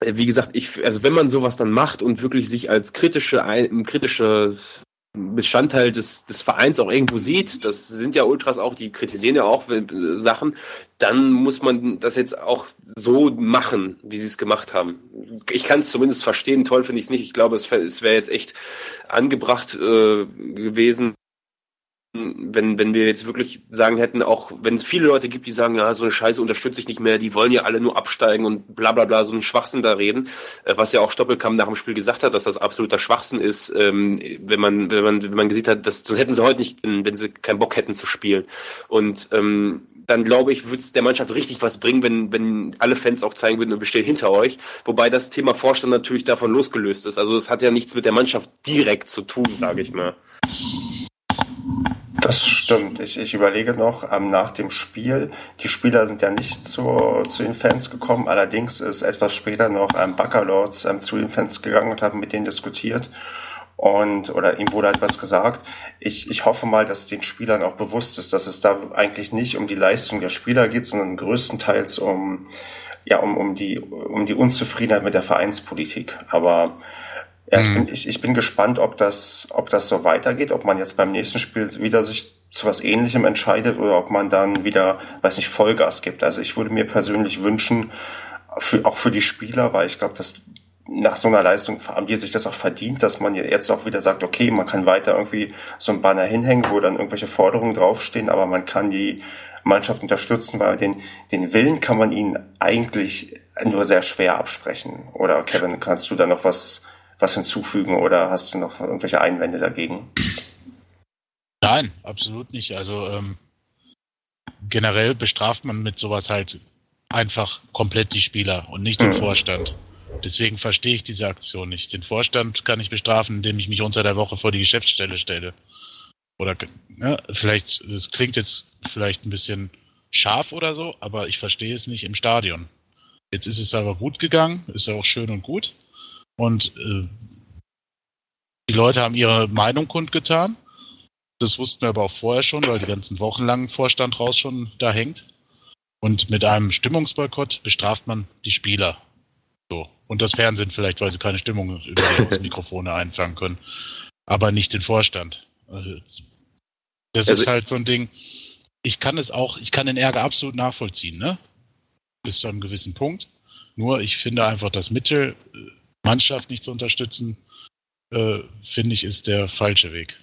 äh, wie gesagt, ich, also wenn man sowas dann macht und wirklich sich als kritische, kritische Bestandteil des, des Vereins auch irgendwo sieht, das sind ja Ultras auch, die kritisieren ja auch Sachen, dann muss man das jetzt auch so machen, wie sie es gemacht haben. Ich kann es zumindest verstehen, toll finde ich es nicht. Ich glaube, es, es wäre jetzt echt angebracht äh, gewesen, wenn, wenn wir jetzt wirklich sagen hätten, auch wenn es viele Leute gibt, die sagen, ja, so eine Scheiße unterstütze ich nicht mehr, die wollen ja alle nur absteigen und bla bla bla, so einen Schwachsinn da reden, äh, was ja auch Stoppelkamp nach dem Spiel gesagt hat, dass das absoluter Schwachsinn ist, ähm, wenn man, wenn man, wenn man gesehen hat, dass, sonst hätten sie heute nicht, wenn sie keinen Bock hätten zu spielen. Und ähm, dann glaube ich, würde es der Mannschaft richtig was bringen, wenn, wenn alle Fans auch zeigen würden, wir stehen hinter euch. Wobei das Thema Vorstand natürlich davon losgelöst ist. Also es hat ja nichts mit der Mannschaft direkt zu tun, sage ich mal. Das stimmt. Ich, ich überlege noch ähm, nach dem Spiel. Die Spieler sind ja nicht zu, zu den Fans gekommen. Allerdings ist etwas später noch ähm, Bacalords ähm, zu den Fans gegangen und haben mit denen diskutiert. Und, oder ihm wurde etwas gesagt. Ich, ich hoffe mal, dass den Spielern auch bewusst ist, dass es da eigentlich nicht um die Leistung der Spieler geht, sondern größtenteils um, ja, um, um die, um die Unzufriedenheit mit der Vereinspolitik. Aber ja, ich, mhm. bin, ich, ich bin gespannt, ob das, ob das so weitergeht, ob man jetzt beim nächsten Spiel wieder sich zu was Ähnlichem entscheidet oder ob man dann wieder, weiß nicht, Vollgas gibt. Also ich würde mir persönlich wünschen, für, auch für die Spieler, weil ich glaube, dass nach so einer Leistung haben die sich das auch verdient, dass man jetzt auch wieder sagt, okay, man kann weiter irgendwie so ein Banner hinhängen, wo dann irgendwelche Forderungen draufstehen, aber man kann die Mannschaft unterstützen, weil den, den Willen kann man ihnen eigentlich nur sehr schwer absprechen. Oder Kevin, kannst du da noch was was hinzufügen oder hast du noch irgendwelche Einwände dagegen? Nein, absolut nicht. Also ähm, generell bestraft man mit sowas halt einfach komplett die Spieler und nicht den mhm. Vorstand. Deswegen verstehe ich diese Aktion nicht. Den Vorstand kann ich bestrafen, indem ich mich unter der Woche vor die Geschäftsstelle stelle. Oder ja, vielleicht, das klingt jetzt vielleicht ein bisschen scharf oder so, aber ich verstehe es nicht im Stadion. Jetzt ist es aber gut gegangen, ist ja auch schön und gut. Und äh, die Leute haben ihre Meinung kundgetan. Das wussten wir aber auch vorher schon, weil die ganzen wochenlangen Vorstand raus schon da hängt. Und mit einem Stimmungsboykott bestraft man die Spieler. So. Und das Fernsehen vielleicht, weil sie keine Stimmung über die Mikrofone einfangen können. Aber nicht den Vorstand. Also, das also ist halt so ein Ding. Ich kann es auch, ich kann den Ärger absolut nachvollziehen, ne? Bis zu einem gewissen Punkt. Nur ich finde einfach das Mittel, äh, Mannschaft nicht zu unterstützen, äh, finde ich, ist der falsche Weg.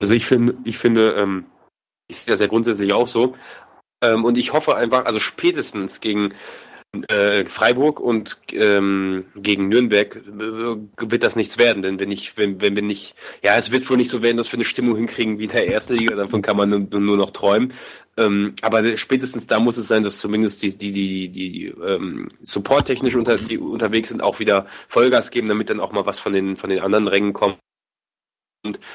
Also ich finde, ich finde, ähm, ist ja sehr grundsätzlich auch so. Ähm, und ich hoffe einfach, also spätestens gegen äh, Freiburg und ähm, gegen Nürnberg äh, wird das nichts werden, denn wenn ich, wenn, wenn wir nicht, ja, es wird wohl nicht so werden, dass wir eine Stimmung hinkriegen wie in der ersten Liga, davon kann man nur, nur noch träumen. Ähm, aber spätestens da muss es sein, dass zumindest die, die, die, die ähm, supporttechnisch unter, die unterwegs sind, auch wieder Vollgas geben, damit dann auch mal was von den, von den anderen Rängen kommt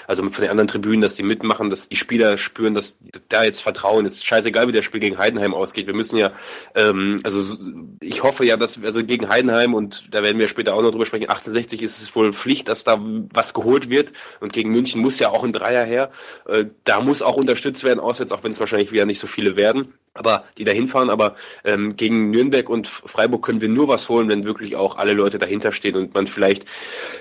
also von den anderen Tribünen, dass die mitmachen, dass die Spieler spüren, dass da jetzt Vertrauen ist. Scheißegal, wie der Spiel gegen Heidenheim ausgeht. Wir müssen ja, ähm, also ich hoffe ja, dass also gegen Heidenheim und da werden wir später auch noch drüber sprechen. 1860 ist es wohl Pflicht, dass da was geholt wird und gegen München muss ja auch ein Dreier her. Äh, da muss auch unterstützt werden, auswärts, auch wenn es wahrscheinlich wieder nicht so viele werden aber die da hinfahren, aber ähm, gegen Nürnberg und Freiburg können wir nur was holen, wenn wirklich auch alle Leute dahinter stehen und man vielleicht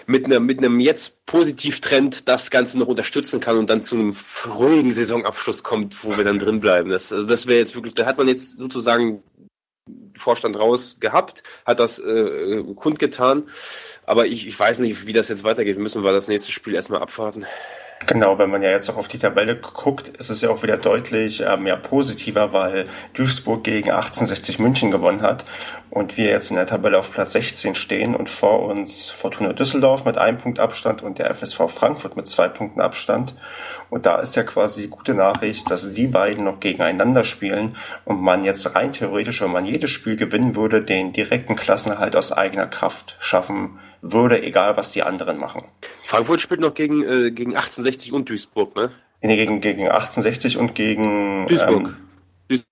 mit einem mit einem jetzt Positivtrend das Ganze noch unterstützen kann und dann zu einem ruhigen Saisonabschluss kommt, wo wir dann drin bleiben. Das, also das wäre jetzt wirklich, da hat man jetzt sozusagen Vorstand raus gehabt, hat das äh, kundgetan, aber ich, ich weiß nicht, wie das jetzt weitergeht. Müssen wir das nächste Spiel erstmal abwarten. Genau, wenn man ja jetzt auch auf die Tabelle guckt, ist es ja auch wieder deutlich ähm, ja, positiver, weil Duisburg gegen 1860 München gewonnen hat und wir jetzt in der Tabelle auf Platz 16 stehen und vor uns Fortuna Düsseldorf mit einem Punkt Abstand und der FSV Frankfurt mit zwei Punkten Abstand. Und da ist ja quasi die gute Nachricht, dass die beiden noch gegeneinander spielen und man jetzt rein theoretisch, wenn man jedes Spiel gewinnen würde, den direkten Klassenerhalt aus eigener Kraft schaffen würde, egal was die anderen machen. Frankfurt spielt noch gegen, äh, gegen 1860 und Duisburg, ne? Nee, gegen, gegen 1860 und gegen Duisburg. Ähm,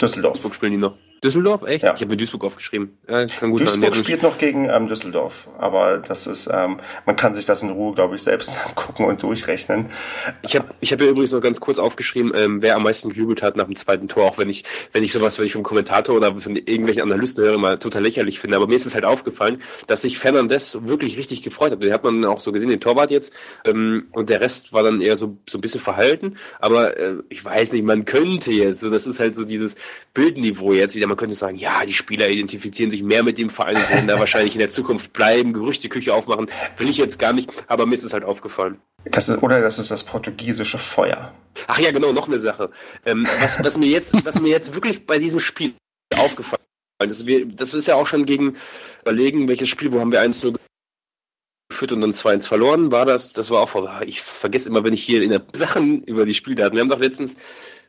Düsseldorf. Duisburg spielen die noch. Düsseldorf? Echt? Ja. Ich habe mir Duisburg aufgeschrieben. Ja, kann gut Duisburg sein. spielt noch gegen ähm, Düsseldorf, aber das ist, ähm, man kann sich das in Ruhe, glaube ich, selbst angucken und durchrechnen. Ich habe ich hab ja übrigens noch ganz kurz aufgeschrieben, ähm, wer am meisten gejubelt hat nach dem zweiten Tor, auch wenn ich, wenn ich sowas, wenn ich vom Kommentator oder von irgendwelchen Analysten höre, mal total lächerlich finde. Aber mir ist es halt aufgefallen, dass sich Fernandes wirklich richtig gefreut hat. Den hat man auch so gesehen, den Torwart jetzt. Ähm, und der Rest war dann eher so, so ein bisschen verhalten. Aber äh, ich weiß nicht, man könnte jetzt, so, das ist halt so dieses Bildniveau jetzt wieder, man könnte sagen, ja, die Spieler identifizieren sich mehr mit dem Verein und werden da wahrscheinlich in der Zukunft bleiben, Gerüchteküche aufmachen. Will ich jetzt gar nicht, aber mir ist es halt aufgefallen. Das ist, oder das ist das portugiesische Feuer. Ach ja, genau, noch eine Sache. Ähm, was, was, mir jetzt, was mir jetzt wirklich bei diesem Spiel aufgefallen ist, wir, das ist ja auch schon gegen überlegen, welches Spiel, wo haben wir 1-0 geführt und dann 2-1 verloren, war das, das war auch ich vergesse immer, wenn ich hier in der Sachen über die Spieldaten, wir haben doch letztens,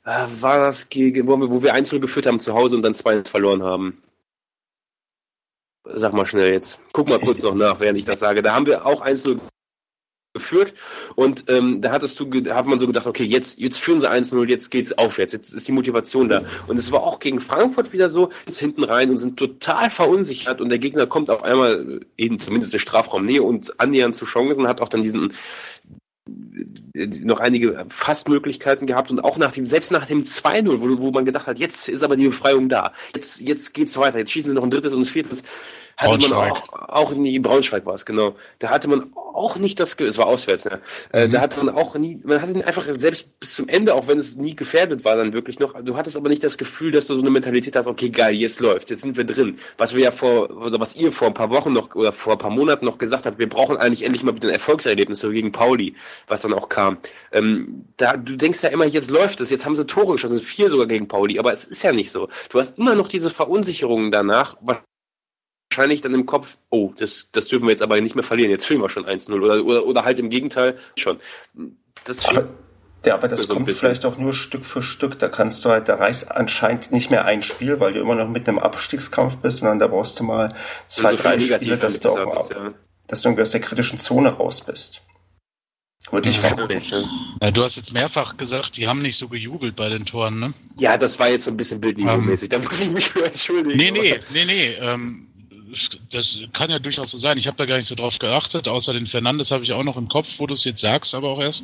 war das gegen, wo wir, wo wir 1-0 geführt haben zu Hause und dann 2-1 verloren haben. Sag mal schnell jetzt. Guck mal kurz noch nach, während ich das sage. Da haben wir auch 1-0 geführt und ähm, da hattest du, hat man so gedacht, okay, jetzt, jetzt führen sie 1-0, jetzt geht's aufwärts, jetzt ist die Motivation da. Und es war auch gegen Frankfurt wieder so, jetzt hinten rein und sind total verunsichert und der Gegner kommt auf einmal eben zumindest in Strafraumnähe und annähernd zu Chancen, hat auch dann diesen noch einige Fastmöglichkeiten gehabt und auch nach dem, selbst nach dem 2-0, wo, wo man gedacht hat, jetzt ist aber die Befreiung da. Jetzt, jetzt geht's weiter. Jetzt schießen sie noch ein drittes und ein viertes hatte man auch, auch nie, Braunschweig war es, genau. Da hatte man auch nicht das, es war auswärts, ne? Äh, mhm. Da hatte man auch nie, man hatte einfach selbst bis zum Ende, auch wenn es nie gefährdet war, dann wirklich noch, du hattest aber nicht das Gefühl, dass du so eine Mentalität hast, okay, geil, jetzt läuft's, jetzt sind wir drin. Was wir ja vor, oder was ihr vor ein paar Wochen noch, oder vor ein paar Monaten noch gesagt habt, wir brauchen eigentlich endlich mal wieder ein Erfolgserlebnis, so gegen Pauli, was dann auch kam. Ähm, da, du denkst ja immer, jetzt läuft es, jetzt haben sie Tore geschossen, vier sogar gegen Pauli, aber es ist ja nicht so. Du hast immer noch diese Verunsicherungen danach, wahrscheinlich dann im Kopf, oh, das, das dürfen wir jetzt aber nicht mehr verlieren, jetzt fühlen wir schon 1-0 oder, oder, oder halt im Gegenteil schon. Das aber, ja, aber das so kommt vielleicht auch nur Stück für Stück. Da kannst du halt, da reicht anscheinend nicht mehr ein Spiel, weil du immer noch mit einem Abstiegskampf bist, sondern da brauchst du mal zwei, also drei Spiele, dass du, auch, ist, ja. dass du irgendwie aus der kritischen Zone raus bist. Würde ich vermuten. Ja, du hast jetzt mehrfach gesagt, die haben nicht so gejubelt bei den Toren, ne? Ja, das war jetzt so ein bisschen bildniveau-mäßig. Um, da muss ich mich für entschuldigen. Nee, nee, nee, nee. Ähm, das kann ja durchaus so sein. Ich habe da gar nicht so drauf geachtet. Außer den Fernandes habe ich auch noch im Kopf, wo du es jetzt sagst, aber auch erst.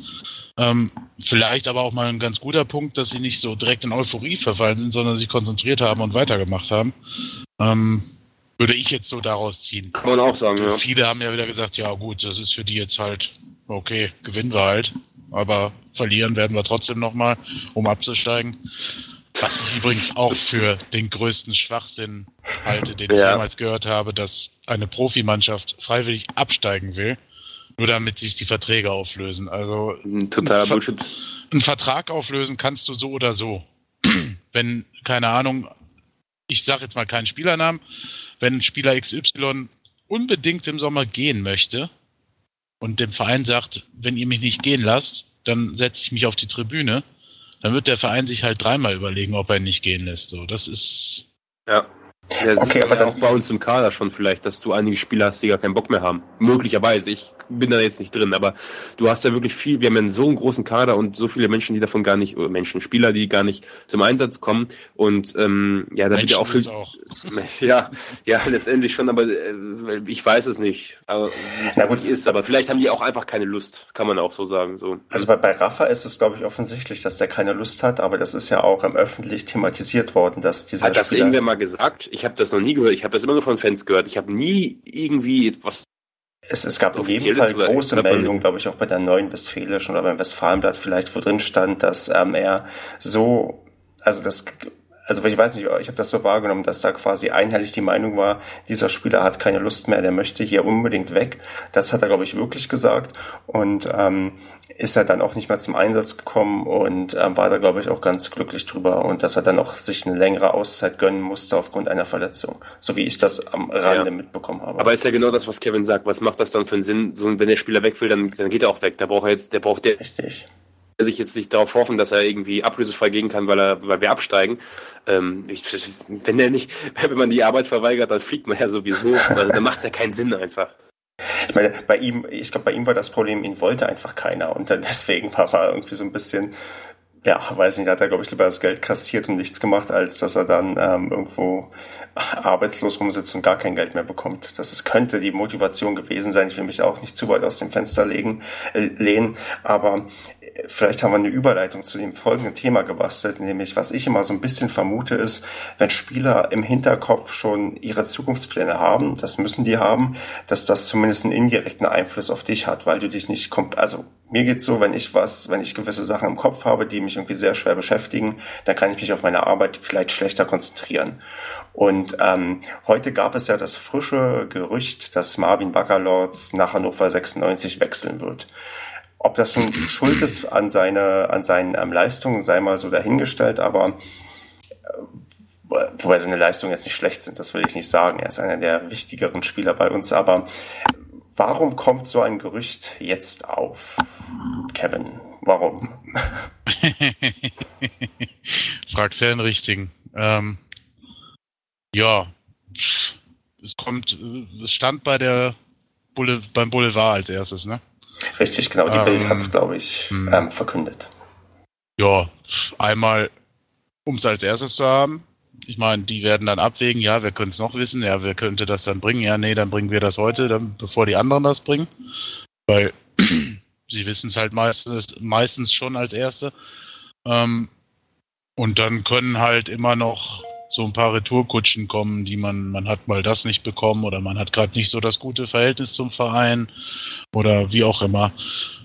Ähm, vielleicht aber auch mal ein ganz guter Punkt, dass sie nicht so direkt in Euphorie verfallen sind, sondern sich konzentriert haben und weitergemacht haben. Ähm, würde ich jetzt so daraus ziehen. Kann man auch sagen, ja. Viele haben ja wieder gesagt, ja gut, das ist für die jetzt halt, okay, gewinnen wir halt. Aber verlieren werden wir trotzdem nochmal, um abzusteigen. Was ich übrigens auch für den größten Schwachsinn halte, den ja. ich jemals gehört habe, dass eine Profimannschaft freiwillig absteigen will, nur damit sich die Verträge auflösen. Also totaler Bullshit. Einen Vertrag auflösen kannst du so oder so. Wenn, keine Ahnung, ich sage jetzt mal keinen Spielernamen, wenn Spieler XY unbedingt im Sommer gehen möchte und dem Verein sagt, wenn ihr mich nicht gehen lasst, dann setze ich mich auf die Tribüne, dann wird der Verein sich halt dreimal überlegen, ob er ihn nicht gehen lässt. So, das ist. Ja. Ja, okay, aber dann auch bei uns im Kader schon vielleicht, dass du einige Spieler hast, die gar keinen Bock mehr haben. Möglicherweise. Ich bin da jetzt nicht drin, aber du hast ja wirklich viel, wir haben ja so einen großen Kader und so viele Menschen, die davon gar nicht, oder Menschen, Spieler, die gar nicht zum Einsatz kommen. Und ähm, ja, da wird ja auch viel. Auch. Ja, ja, letztendlich schon, aber äh, ich weiß es nicht, wie es wirklich ist. Aber vielleicht haben die auch einfach keine Lust, kann man auch so sagen. So. Also bei, bei Rafa ist es, glaube ich, offensichtlich, dass der keine Lust hat, aber das ist ja auch im öffentlich thematisiert worden, dass dieser Hat das Spieler irgendwer mal gesagt? Ich habe das noch nie gehört. Ich habe das immer nur von Fans gehört. Ich habe nie irgendwie etwas es, es gab auf jeden Fall große Meldungen, glaube ich, auch bei der Neuen Westfälischen oder beim Westfalenblatt vielleicht, wo drin stand, dass ähm, er so, also das also ich weiß nicht, ich habe das so wahrgenommen, dass da quasi einhellig die Meinung war, dieser Spieler hat keine Lust mehr, der möchte hier unbedingt weg. Das hat er, glaube ich, wirklich gesagt. Und ähm, ist er dann auch nicht mehr zum Einsatz gekommen und ähm, war da, glaube ich, auch ganz glücklich drüber und dass er dann auch sich eine längere Auszeit gönnen musste aufgrund einer Verletzung. So wie ich das am Rande ja. mitbekommen habe. Aber ist ja genau das, was Kevin sagt. Was macht das dann für einen Sinn? So, wenn der Spieler weg will, dann, dann geht er auch weg. Da braucht er jetzt, der braucht der. Richtig sich jetzt nicht darauf hoffen, dass er irgendwie ablösefrei gehen kann, weil er, weil wir absteigen. Ähm, ich, wenn er nicht, wenn man die Arbeit verweigert, dann fliegt man ja sowieso. Also, dann macht es ja keinen Sinn einfach. Ich meine, bei ihm, ich glaube, bei ihm war das Problem, ihn wollte einfach keiner und dann deswegen war er irgendwie so ein bisschen, ja, weiß nicht, hat er, glaube ich, lieber das Geld kassiert und nichts gemacht, als dass er dann ähm, irgendwo arbeitslos rumsitzt und gar kein Geld mehr bekommt. Das ist, könnte die Motivation gewesen sein. Ich will mich auch nicht zu weit aus dem Fenster legen, äh, lehnen, aber vielleicht haben wir eine Überleitung zu dem folgenden Thema gebastelt, nämlich was ich immer so ein bisschen vermute ist, wenn Spieler im Hinterkopf schon ihre Zukunftspläne haben, das müssen die haben, dass das zumindest einen indirekten Einfluss auf dich hat, weil du dich nicht kommt, also mir geht's so, wenn ich was, wenn ich gewisse Sachen im Kopf habe, die mich irgendwie sehr schwer beschäftigen, dann kann ich mich auf meine Arbeit vielleicht schlechter konzentrieren. Und ähm, heute gab es ja das frische Gerücht, dass Marvin Baccalords nach Hannover 96 wechseln wird. Ob das nun schuld ist an, seine, an seinen ähm, Leistungen, sei mal so dahingestellt, aber äh, wobei seine Leistungen jetzt nicht schlecht sind, das will ich nicht sagen. Er ist einer der wichtigeren Spieler bei uns, aber warum kommt so ein Gerücht jetzt auf? Kevin, warum? Fragst ja den richtigen. Ähm, ja, es kommt, es stand bei der Boule, beim Boulevard als erstes, ne? Richtig, genau. Die ähm, Bild hat es, glaube ich, hm. ähm, verkündet. Ja, einmal, um es als erstes zu haben. Ich meine, die werden dann abwägen, ja, wer könnte es noch wissen? Ja, wer könnte das dann bringen? Ja, nee, dann bringen wir das heute, dann, bevor die anderen das bringen. Weil sie wissen es halt meistens, meistens schon als Erste. Ähm, und dann können halt immer noch so ein paar Retourkutschen kommen, die man, man hat mal das nicht bekommen oder man hat gerade nicht so das gute Verhältnis zum Verein oder wie auch immer.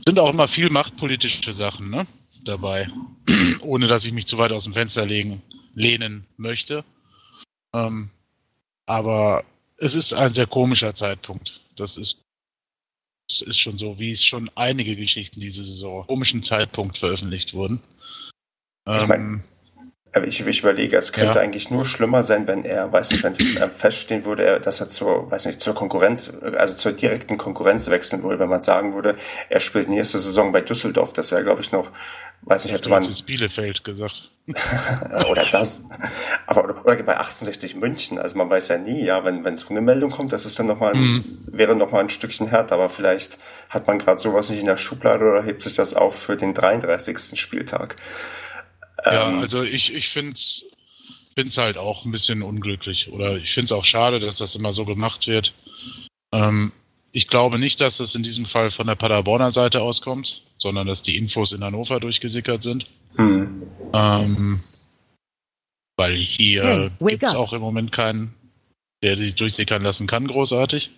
Sind auch immer viel machtpolitische Sachen ne, dabei, ohne dass ich mich zu weit aus dem Fenster legen, lehnen möchte. Ähm, aber es ist ein sehr komischer Zeitpunkt. Das ist, das ist schon so, wie es schon einige Geschichten diese Saison komischen Zeitpunkt veröffentlicht wurden. Ich meine, ähm, ich, ich überlege, es könnte ja. eigentlich nur schlimmer sein, wenn er, weiß nicht, wenn feststehen würde, dass er zur, weiß nicht, zur Konkurrenz, also zur direkten Konkurrenz wechseln würde, wenn man sagen würde, er spielt nächste Saison bei Düsseldorf. Das wäre, glaube ich, noch, weiß nicht, hätte man. jetzt Bielefeld gesagt. oder das. Aber, oder, oder bei 1860 München. Also man weiß ja nie, ja, wenn, wenn so eine Meldung kommt, das ist dann nochmal, mhm. wäre nochmal ein Stückchen härter, aber vielleicht hat man gerade sowas nicht in der Schublade oder hebt sich das auf für den 33. Spieltag. Ja, ähm, also ich, ich finde es find's halt auch ein bisschen unglücklich. Oder ich finde es auch schade, dass das immer so gemacht wird. Ähm, ich glaube nicht, dass das in diesem Fall von der Paderborner Seite auskommt, sondern dass die Infos in Hannover durchgesickert sind. Hm. Ähm, weil hier hey, gibt es auch im Moment keinen, der sich durchsickern lassen kann, großartig.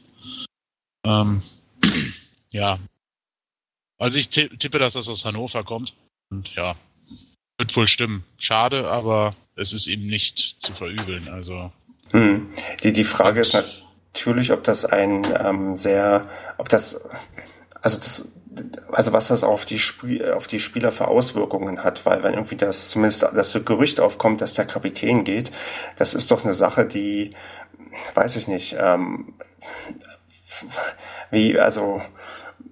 Ähm, ja. Also ich tippe, dass das aus Hannover kommt. Und ja, wird wohl stimmen. Schade, aber es ist ihm nicht zu verübeln. Also. Hm. Die, die Frage ist natürlich, ob das ein ähm, sehr, ob das, also das, also was das auf die, Spiel, auf die Spieler für Auswirkungen hat, weil wenn irgendwie das zumindest das Gerücht aufkommt, dass der Kapitän geht, das ist doch eine Sache, die, weiß ich nicht, ähm, wie, also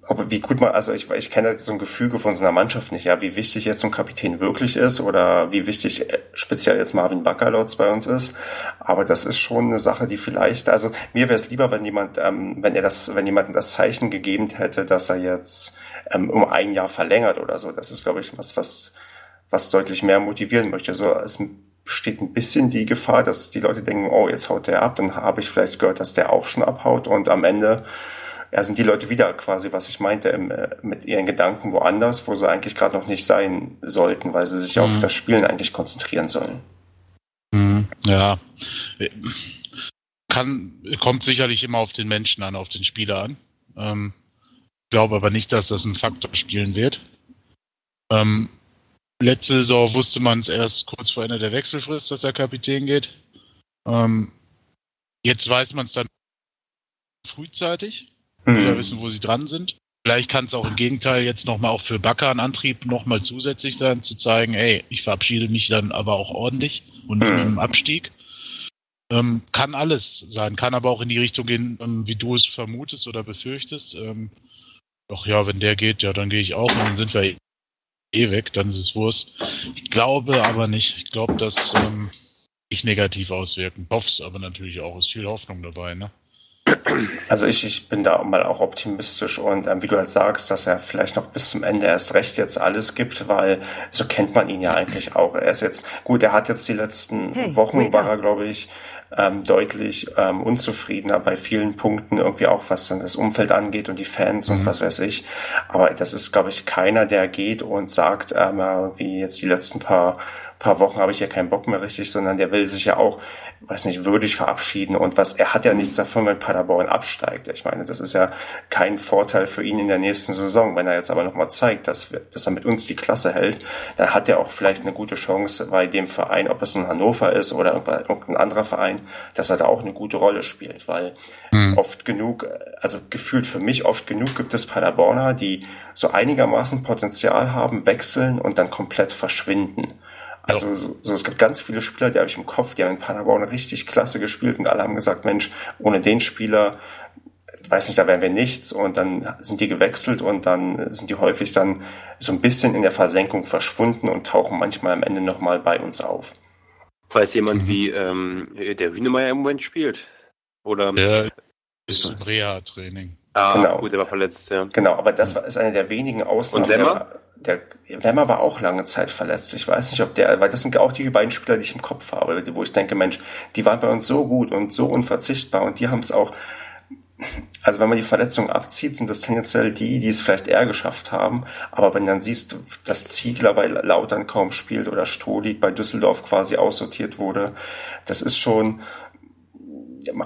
ob, wie gut man, also ich, ich kenne so ein Gefüge von so einer Mannschaft nicht, ja, wie wichtig jetzt so ein Kapitän wirklich ist oder wie wichtig äh, speziell jetzt Marvin Baccalotz bei uns ist. Aber das ist schon eine Sache, die vielleicht, also mir wäre es lieber, wenn jemand, ähm, wenn er das, wenn jemand das Zeichen gegeben hätte, dass er jetzt ähm, um ein Jahr verlängert oder so. Das ist, glaube ich, was, was, was deutlich mehr motivieren möchte. So, es besteht ein bisschen die Gefahr, dass die Leute denken, oh, jetzt haut der ab, dann habe ich vielleicht gehört, dass der auch schon abhaut und am Ende ja, sind die Leute wieder quasi, was ich meinte, im, äh, mit ihren Gedanken woanders, wo sie eigentlich gerade noch nicht sein sollten, weil sie sich mhm. auf das Spielen eigentlich konzentrieren sollen. Mhm. Ja. Kann, kommt sicherlich immer auf den Menschen an, auf den Spieler an. Ähm, ich glaube aber nicht, dass das ein Faktor spielen wird. Ähm, letzte Saison wusste man es erst kurz vor Ende der Wechselfrist, dass der Kapitän geht. Ähm, jetzt weiß man es dann frühzeitig mhm. wissen, wo sie dran sind. Vielleicht kann es auch im Gegenteil jetzt nochmal auch für Bakker ein Antrieb nochmal zusätzlich sein, zu zeigen, ey, ich verabschiede mich dann aber auch ordentlich und mhm. im Abstieg. Ähm, kann alles sein, kann aber auch in die Richtung gehen, ähm, wie du es vermutest oder befürchtest. Ähm, doch ja, wenn der geht, ja, dann gehe ich auch und dann sind wir eh weg, dann ist es Wurst. Ich glaube aber nicht. Ich glaube, dass ähm, ich negativ auswirken. Hoff's aber natürlich auch, ist viel Hoffnung dabei, ne? Also ich, ich bin da mal auch optimistisch und ähm, wie du halt sagst, dass er vielleicht noch bis zum Ende erst recht jetzt alles gibt, weil so kennt man ihn ja eigentlich auch. Er ist jetzt, gut, er hat jetzt die letzten hey, Wochen, war er, glaube ich, ähm, deutlich ähm, unzufriedener bei vielen Punkten, irgendwie auch was dann das Umfeld angeht und die Fans mhm. und was weiß ich. Aber das ist, glaube ich, keiner, der geht und sagt, ähm, wie jetzt die letzten paar paar Wochen habe ich ja keinen Bock mehr richtig, sondern der will sich ja auch, weiß nicht, würdig verabschieden und was, er hat ja nichts davon, wenn Paderborn absteigt. Ich meine, das ist ja kein Vorteil für ihn in der nächsten Saison. Wenn er jetzt aber nochmal zeigt, dass, wir, dass er mit uns die Klasse hält, dann hat er auch vielleicht eine gute Chance bei dem Verein, ob es ein Hannover ist oder irgendein anderer Verein, dass er da auch eine gute Rolle spielt, weil mhm. oft genug, also gefühlt für mich oft genug gibt es Paderborner, die so einigermaßen Potenzial haben, wechseln und dann komplett verschwinden. Also so, so, es gibt ganz viele Spieler, die habe ich im Kopf, die haben in Paderborn richtig klasse gespielt und alle haben gesagt, Mensch, ohne den Spieler, weiß nicht, da wären wir nichts und dann sind die gewechselt und dann sind die häufig dann so ein bisschen in der Versenkung verschwunden und tauchen manchmal am Ende nochmal bei uns auf. Weiß jemand, mhm. wie ähm, der Hünemeyer im Moment spielt? Oder? Der ist im Reha-Training. Ah, genau. gut, der war verletzt, ja. Genau, aber das ist eine der wenigen Ausnahmen. Und Wemmer? Der, Wemmer war auch lange Zeit verletzt. Ich weiß nicht, ob der, weil das sind auch die beiden Spieler, die ich im Kopf habe, wo ich denke, Mensch, die waren bei uns so gut und so unverzichtbar und die haben es auch, also wenn man die Verletzung abzieht, sind das tendenziell die, die es vielleicht eher geschafft haben. Aber wenn dann siehst, dass Ziegler bei Lautern kaum spielt oder Strohlig bei Düsseldorf quasi aussortiert wurde, das ist schon,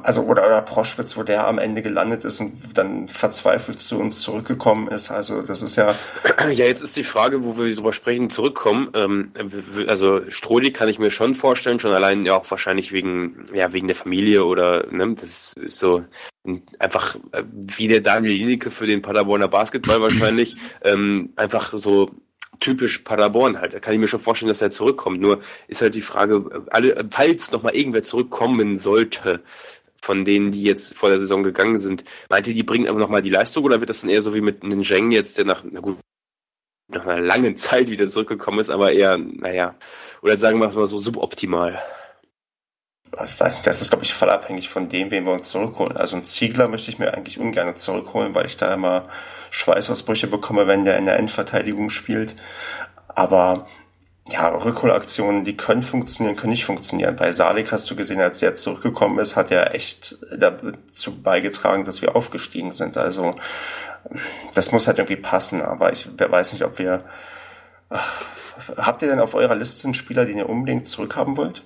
also oder, oder Proschwitz, wo der am Ende gelandet ist und dann verzweifelt zu uns zurückgekommen ist. Also das ist ja. Ja, jetzt ist die Frage, wo wir drüber sprechen, zurückkommen. Ähm, also Strohli kann ich mir schon vorstellen, schon allein ja auch wahrscheinlich wegen, ja, wegen der Familie oder ne, das ist so einfach äh, wie der Daniel Jenicke für den Paderborner Basketball wahrscheinlich, ähm, einfach so typisch Paderborn halt. Da kann ich mir schon vorstellen, dass er zurückkommt. Nur ist halt die Frage, alle, falls nochmal irgendwer zurückkommen sollte, von denen, die jetzt vor der Saison gegangen sind, meint ihr, die bringen aber nochmal die Leistung oder wird das dann eher so wie mit einem Zheng jetzt, der nach, na gut, nach einer langen Zeit wieder zurückgekommen ist, aber eher, naja, oder sagen wir mal so suboptimal? Ich weiß nicht, das ist, glaube ich, voll abhängig von dem, wen wir uns zurückholen. Also ein Ziegler möchte ich mir eigentlich ungern zurückholen, weil ich da immer Schweißausbrüche bekomme, wenn der in der Endverteidigung spielt. Aber ja, Rückholaktionen, die können funktionieren, können nicht funktionieren. Bei Salik hast du gesehen, als er zurückgekommen ist, hat er echt dazu beigetragen, dass wir aufgestiegen sind. Also das muss halt irgendwie passen, aber ich weiß nicht, ob wir. Habt ihr denn auf eurer Liste einen Spieler, den ihr unbedingt zurückhaben wollt?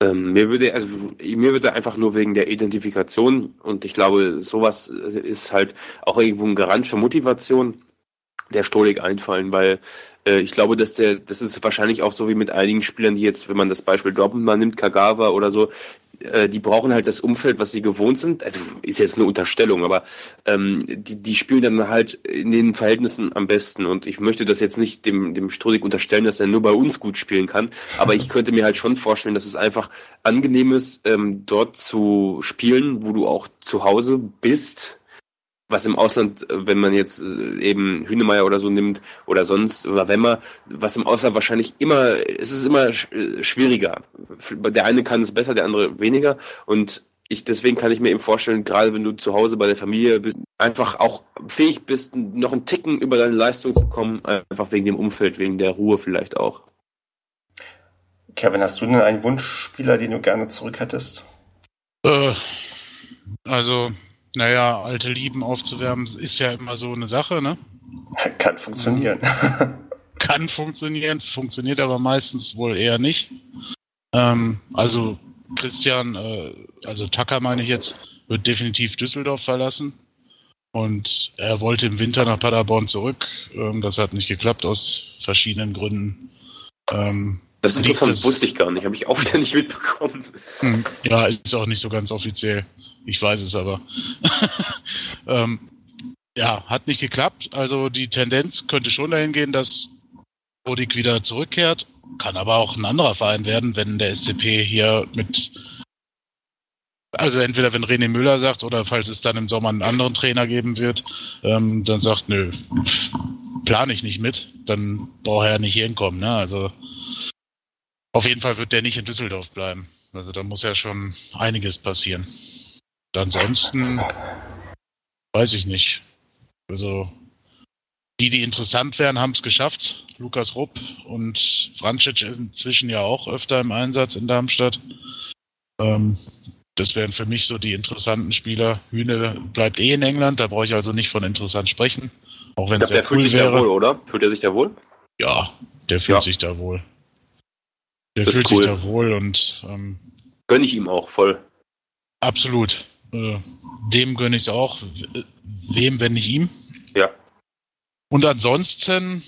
Ähm, mir würde also mir würde einfach nur wegen der Identifikation und ich glaube, sowas ist halt auch irgendwo ein Garant für Motivation der Stolik einfallen, weil äh, ich glaube, dass der, das ist wahrscheinlich auch so wie mit einigen Spielern, die jetzt, wenn man das Beispiel Dortmund mal nimmt, Kagawa oder so, äh, die brauchen halt das Umfeld, was sie gewohnt sind. Also ist jetzt eine Unterstellung, aber ähm, die, die spielen dann halt in den Verhältnissen am besten. Und ich möchte das jetzt nicht dem, dem Strudik unterstellen, dass er nur bei uns gut spielen kann. Aber ich könnte mir halt schon vorstellen, dass es einfach angenehm ist, ähm, dort zu spielen, wo du auch zu Hause bist was im Ausland, äh, wenn man jetzt äh, eben Hünemeyer oder so nimmt oder sonst oder Wemmer, was im Ausland wahrscheinlich immer, es ist immer äh, schwieriger. Der eine kann es besser, der andere weniger und ich, deswegen kann ich mir eben vorstellen, gerade wenn du zu Hause bei der Familie bist, einfach auch fähig bist, noch einen Ticken über deine Leistung zu kommen, einfach wegen dem Umfeld, wegen der Ruhe vielleicht auch. Kevin, hast du denn einen Wunschspieler, den du gerne zurück hättest? Äh, also naja, alte Lieben aufzuwärmen ist ja immer so eine Sache, ne? Kann funktionieren. Kann funktionieren, funktioniert aber meistens wohl eher nicht. Ähm, also Christian, äh, also Tucker meine ich jetzt, wird definitiv Düsseldorf verlassen. Und er wollte im Winter nach Paderborn zurück. Ähm, das hat nicht geklappt aus verschiedenen Gründen. Ähm, das ist interessant, das, wusste ich gar nicht, habe ich auch wieder nicht mitbekommen. Hm, ja, ist auch nicht so ganz offiziell. Ich weiß es aber. ähm, ja, hat nicht geklappt. Also die Tendenz könnte schon dahin gehen, dass Odik wieder zurückkehrt. Kann aber auch ein anderer Verein werden, wenn der SCP hier mit. Also entweder wenn René Müller sagt oder falls es dann im Sommer einen anderen Trainer geben wird, ähm, dann sagt, nö, plane ich nicht mit, dann braucht er ja nicht hier hinkommen. Ne? Also auf jeden Fall wird der nicht in Düsseldorf bleiben. Also da muss ja schon einiges passieren. Ansonsten weiß ich nicht. Also die, die interessant wären, haben es geschafft. Lukas Rupp und Francic inzwischen ja auch öfter im Einsatz in Darmstadt. Ähm, das wären für mich so die interessanten Spieler. Hühne bleibt eh in England, da brauche ich also nicht von interessant sprechen. Auch wenn es sehr der cool fühlt sich wäre. da wohl, oder? Fühlt er sich da wohl? Ja, der fühlt ja. sich da wohl. Der das fühlt cool. sich da wohl und ähm, gönne ich ihm auch voll. Absolut. Äh, dem gönne ich es auch. Wem, wenn nicht ihm? Ja. Und ansonsten,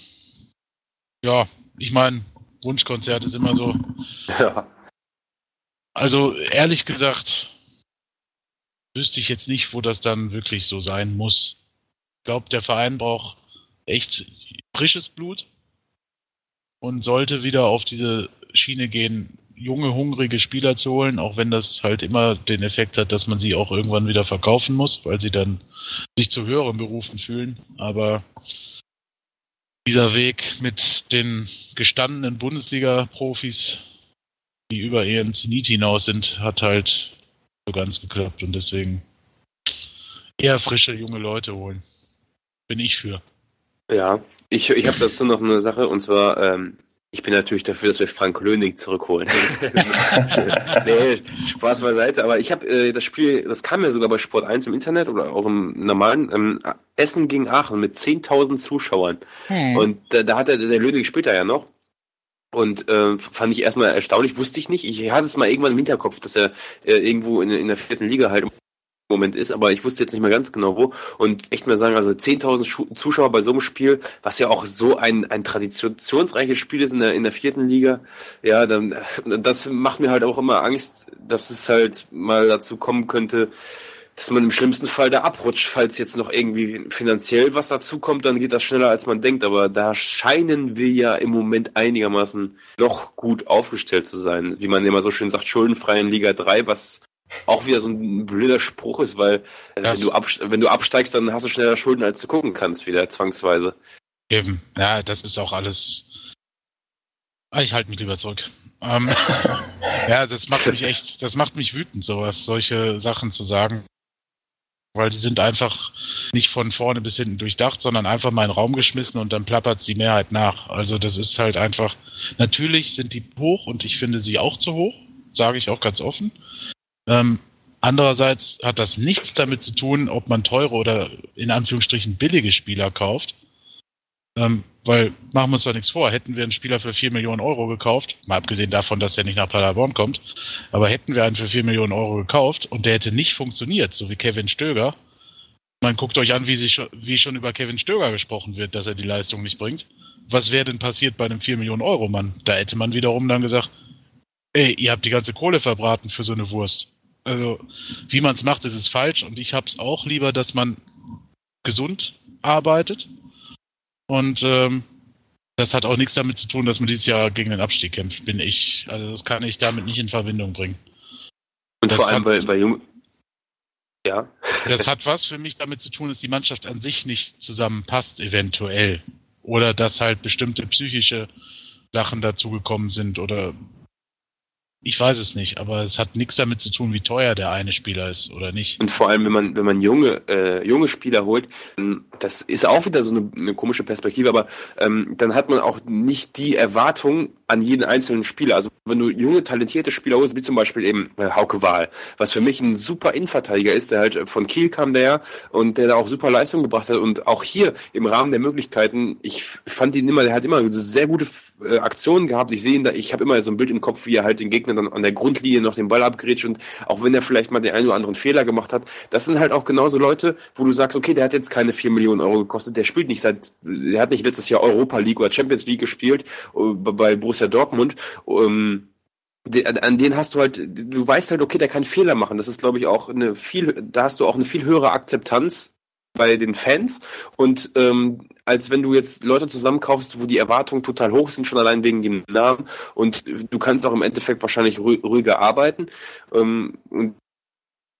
ja, ich meine, Wunschkonzert ist immer so. Ja. Also ehrlich gesagt, wüsste ich jetzt nicht, wo das dann wirklich so sein muss. Ich glaube, der Verein braucht echt frisches Blut und sollte wieder auf diese Schiene gehen, junge, hungrige Spieler zu holen, auch wenn das halt immer den Effekt hat, dass man sie auch irgendwann wieder verkaufen muss, weil sie dann sich zu höheren Berufen fühlen. Aber dieser Weg mit den gestandenen Bundesliga-Profis, die über ihren Zenit hinaus sind, hat halt so ganz geklappt und deswegen eher frische junge Leute holen. Bin ich für. Ja, ich, ich habe dazu noch eine Sache und zwar ähm, ich bin natürlich dafür, dass wir Frank Löning zurückholen. nee, Spaß beiseite. Aber ich habe äh, das Spiel, das kam ja sogar bei Sport 1 im Internet oder auch im normalen ähm, Essen gegen Aachen mit 10.000 Zuschauern. Hm. Und da, da hat der, der Löning später ja noch. Und äh, fand ich erstmal erstaunlich, wusste ich nicht. Ich hatte es mal irgendwann im Hinterkopf, dass er äh, irgendwo in, in der vierten Liga halt Moment ist, aber ich wusste jetzt nicht mehr ganz genau wo. Und echt mal sagen, also 10.000 Zuschauer bei so einem Spiel, was ja auch so ein, ein traditionsreiches Spiel ist in der, in der vierten Liga, ja, dann, das macht mir halt auch immer Angst, dass es halt mal dazu kommen könnte, dass man im schlimmsten Fall da abrutscht, falls jetzt noch irgendwie finanziell was dazu kommt, dann geht das schneller als man denkt. Aber da scheinen wir ja im Moment einigermaßen noch gut aufgestellt zu sein. Wie man immer so schön sagt, schuldenfrei in Liga 3, was auch wieder so ein blöder Spruch ist, weil äh, wenn du, wenn du absteigst, dann hast du schneller Schulden, als du gucken kannst, wieder zwangsweise. Eben, ja, das ist auch alles. Ah, ich halte mich lieber zurück. Ähm, ja, das macht mich echt, das macht mich wütend, sowas, solche Sachen zu sagen. Weil die sind einfach nicht von vorne bis hinten durchdacht, sondern einfach mal in den Raum geschmissen und dann plappert die Mehrheit nach. Also das ist halt einfach, natürlich sind die hoch und ich finde sie auch zu hoch, sage ich auch ganz offen. Ähm, andererseits hat das nichts damit zu tun, ob man teure oder in Anführungsstrichen billige Spieler kauft. Ähm, weil, machen wir uns doch nichts vor, hätten wir einen Spieler für 4 Millionen Euro gekauft, mal abgesehen davon, dass der nicht nach Paderborn kommt, aber hätten wir einen für 4 Millionen Euro gekauft und der hätte nicht funktioniert, so wie Kevin Stöger, man guckt euch an, wie, schon, wie schon über Kevin Stöger gesprochen wird, dass er die Leistung nicht bringt. Was wäre denn passiert bei einem 4 Millionen Euro Mann? Da hätte man wiederum dann gesagt, ey, ihr habt die ganze Kohle verbraten für so eine Wurst. Also, wie man es macht, ist es falsch und ich hab's auch lieber, dass man gesund arbeitet. Und ähm, das hat auch nichts damit zu tun, dass man dieses Jahr gegen den Abstieg kämpft, bin ich. Also das kann ich damit nicht in Verbindung bringen. Und Das vor allem hat- bei, bei Jung. Ja. Das hat was für mich damit zu tun, dass die Mannschaft an sich nicht zusammenpasst, eventuell. Oder dass halt bestimmte psychische Sachen dazugekommen sind oder ich weiß es nicht, aber es hat nichts damit zu tun, wie teuer der eine Spieler ist oder nicht. Und vor allem, wenn man, wenn man junge, äh, junge Spieler holt, ähm, das ist auch wieder so eine, eine komische Perspektive, aber ähm, dann hat man auch nicht die Erwartung an jeden einzelnen Spieler. Also wenn du junge, talentierte Spieler holst, wie zum Beispiel eben äh, Hauke Wahl, was für mich ein super Innenverteidiger ist, der halt äh, von Kiel kam der ja und der da auch super Leistung gebracht hat und auch hier im Rahmen der Möglichkeiten, ich fand ihn immer, der hat immer so sehr gute äh, Aktionen gehabt. Ich sehe ihn da, ich habe immer so ein Bild im Kopf, wie er halt den Gegner dann an der Grundlinie noch den Ball abgrätscht und auch wenn er vielleicht mal den einen oder anderen Fehler gemacht hat, das sind halt auch genauso Leute, wo du sagst, okay, der hat jetzt keine 4 Millionen Euro gekostet, der spielt nicht seit, der hat nicht letztes Jahr Europa League oder Champions League gespielt äh, bei Borussia Dortmund. Ähm, an den hast du halt, du weißt halt, okay, der kann Fehler machen. Das ist, glaube ich, auch eine viel, da hast du auch eine viel höhere Akzeptanz bei den Fans und ähm, als wenn du jetzt Leute zusammenkaufst, wo die Erwartungen total hoch sind, schon allein wegen dem Namen. Und du kannst auch im Endeffekt wahrscheinlich ruhi- ruhiger arbeiten. Ähm, und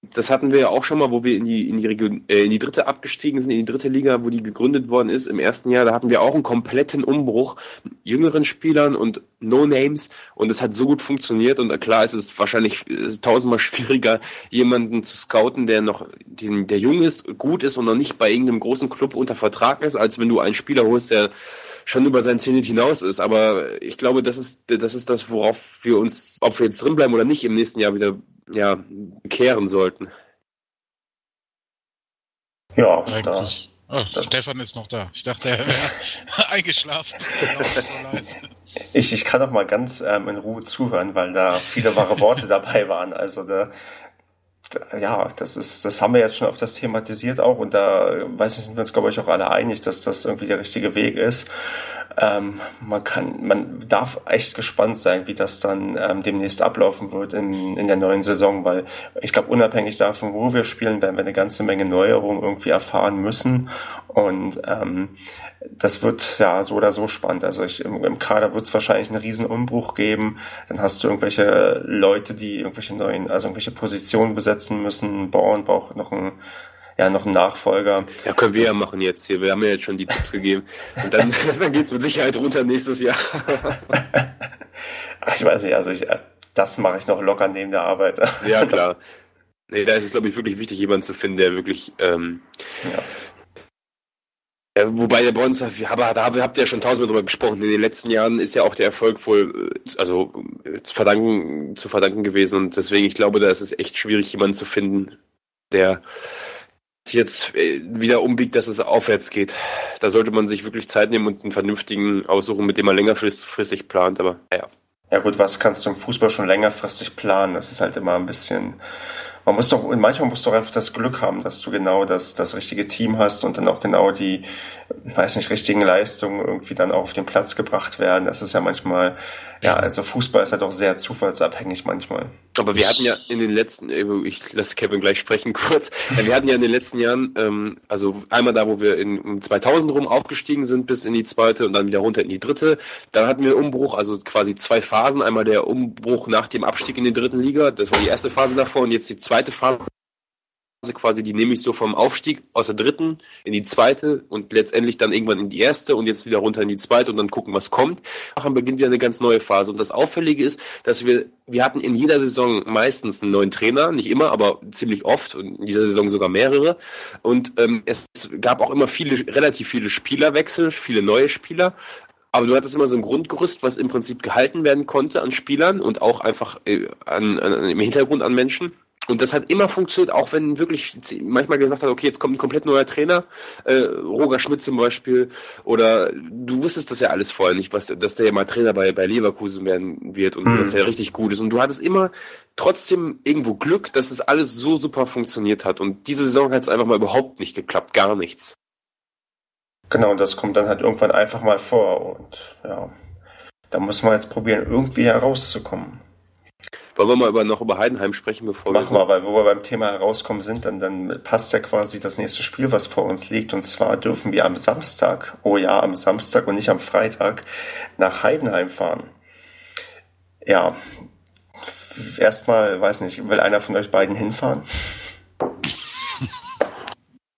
das hatten wir ja auch schon mal, wo wir in die in die Region, äh, in die dritte abgestiegen sind, in die dritte Liga, wo die gegründet worden ist im ersten Jahr. Da hatten wir auch einen kompletten Umbruch, jüngeren Spielern und No Names und es hat so gut funktioniert und klar ist es wahrscheinlich tausendmal schwieriger, jemanden zu scouten, der noch den, der jung ist, gut ist und noch nicht bei irgendeinem großen Club unter Vertrag ist, als wenn du einen Spieler holst, der schon über seinen Zenit hinaus ist. Aber ich glaube, das ist das ist das, worauf wir uns, ob wir jetzt drinbleiben oder nicht, im nächsten Jahr wieder ja kehren sollten. Ja, da, Eigentlich. Oh, das- Stefan ist noch da. Ich dachte, er wäre eingeschlafen. Genau, ich, ich kann auch mal ganz ähm, in Ruhe zuhören, weil da viele wahre Worte dabei waren. Also da, da, ja, das ist, das haben wir jetzt schon auf das thematisiert auch und da weiß ich, sind wir uns glaube ich auch alle einig, dass das irgendwie der richtige Weg ist. Ähm, man kann, man darf echt gespannt sein, wie das dann ähm, demnächst ablaufen wird in, in der neuen Saison, weil ich glaube, unabhängig davon, wo wir spielen, werden wir eine ganze Menge Neuerungen irgendwie erfahren müssen. Und ähm, das wird ja so oder so spannend. Also ich, im, im Kader wird es wahrscheinlich einen riesen Umbruch geben. Dann hast du irgendwelche Leute, die irgendwelche neuen, also irgendwelche Positionen besetzen müssen. Born braucht noch einen, ja, noch einen Nachfolger. Ja, können wir Das- ja machen jetzt hier. Wir haben ja jetzt schon die Tipps gegeben. Und dann, dann geht's mit Sicherheit runter nächstes Jahr. Ich weiß nicht, also ich, das mache ich noch locker neben der Arbeit. ja, klar. Nee, da ist es, glaube ich, wirklich wichtig, jemanden zu finden, der wirklich ähm, Ja. Ja, wobei der uns, aber da habt ihr ja schon tausendmal drüber gesprochen. In den letzten Jahren ist ja auch der Erfolg wohl, äh, also äh, zu verdanken, zu verdanken gewesen. Und deswegen, ich glaube, da ist es echt schwierig, jemanden zu finden, der jetzt äh, wieder umbiegt, dass es aufwärts geht. Da sollte man sich wirklich Zeit nehmen und einen vernünftigen aussuchen, mit dem man längerfristig plant. Aber naja. Ja gut, was kannst du im Fußball schon längerfristig planen? Das ist halt immer ein bisschen. Man muss doch, manchmal musst du auch einfach das Glück haben, dass du genau das, das richtige Team hast und dann auch genau die, weiß nicht, richtigen Leistungen irgendwie dann auch auf den Platz gebracht werden. Das ist ja manchmal, ja, also Fußball ist halt auch sehr zufallsabhängig manchmal. Aber wir hatten ja in den letzten, äh, ich lasse Kevin gleich sprechen kurz, Äh, wir hatten ja in den letzten Jahren, ähm, also einmal da, wo wir in um 2000 rum aufgestiegen sind bis in die zweite und dann wieder runter in die dritte, dann hatten wir einen Umbruch, also quasi zwei Phasen, einmal der Umbruch nach dem Abstieg in die dritten Liga, das war die erste Phase davor und jetzt die zweite Phase quasi, die nehme ich so vom Aufstieg aus der dritten in die zweite und letztendlich dann irgendwann in die erste und jetzt wieder runter in die zweite und dann gucken, was kommt. Dann beginnt wieder eine ganz neue Phase. Und das Auffällige ist, dass wir, wir hatten in jeder Saison meistens einen neuen Trainer, nicht immer, aber ziemlich oft und in dieser Saison sogar mehrere. Und ähm, es gab auch immer viele, relativ viele Spielerwechsel, viele neue Spieler. Aber du hattest immer so ein Grundgerüst, was im Prinzip gehalten werden konnte an Spielern und auch einfach äh, an, an, im Hintergrund an Menschen. Und das hat immer funktioniert, auch wenn wirklich manchmal gesagt hat, okay, jetzt kommt ein komplett neuer Trainer, äh, Roger Schmidt zum Beispiel, oder du wusstest das ja alles vorher nicht, was, dass der ja mal Trainer bei, bei Leverkusen werden wird und Mhm. dass er richtig gut ist. Und du hattest immer trotzdem irgendwo Glück, dass es alles so super funktioniert hat. Und diese Saison hat es einfach mal überhaupt nicht geklappt, gar nichts. Genau, und das kommt dann halt irgendwann einfach mal vor und ja, da muss man jetzt probieren, irgendwie herauszukommen. Wollen wir mal über, noch über Heidenheim sprechen, bevor Machen wir, weil wo wir beim Thema herauskommen sind, dann, dann passt ja quasi das nächste Spiel, was vor uns liegt. Und zwar dürfen wir am Samstag, oh ja, am Samstag und nicht am Freitag, nach Heidenheim fahren. Ja, erstmal, weiß nicht, will einer von euch beiden hinfahren?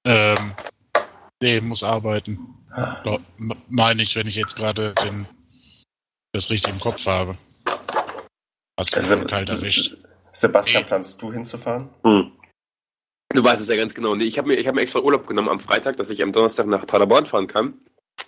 Ähm, nee, muss arbeiten. Ah. Meine ich, wenn ich jetzt gerade den, das richtig im Kopf habe. Hast du also, kalt erwischt. Sebastian, nee. planst du hinzufahren? Hm. Du weißt es ja ganz genau. Nee, ich habe mir, hab mir extra Urlaub genommen am Freitag, dass ich am Donnerstag nach Paderborn fahren kann.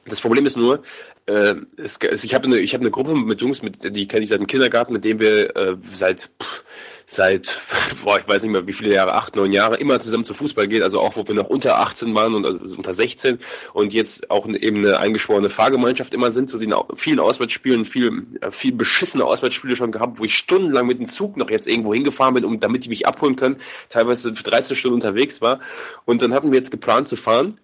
Das Problem ist nur, äh, es, ich habe eine, ich hab eine Gruppe mit Jungs, mit, die kenne ich seit dem Kindergarten, mit denen wir äh, seit pff, seit, boah, ich weiß nicht mehr wie viele Jahre, acht, neun Jahre, immer zusammen zu Fußball geht, also auch wo wir noch unter 18 waren und also unter 16 und jetzt auch eben eine eingeschworene Fahrgemeinschaft immer sind, zu den vielen Auswärtsspielen, viel, äh, viel beschissene Auswärtsspiele schon gehabt, wo ich stundenlang mit dem Zug noch jetzt irgendwo hingefahren bin, um damit die mich abholen können, teilweise 13 Stunden unterwegs war. Und dann hatten wir jetzt geplant zu fahren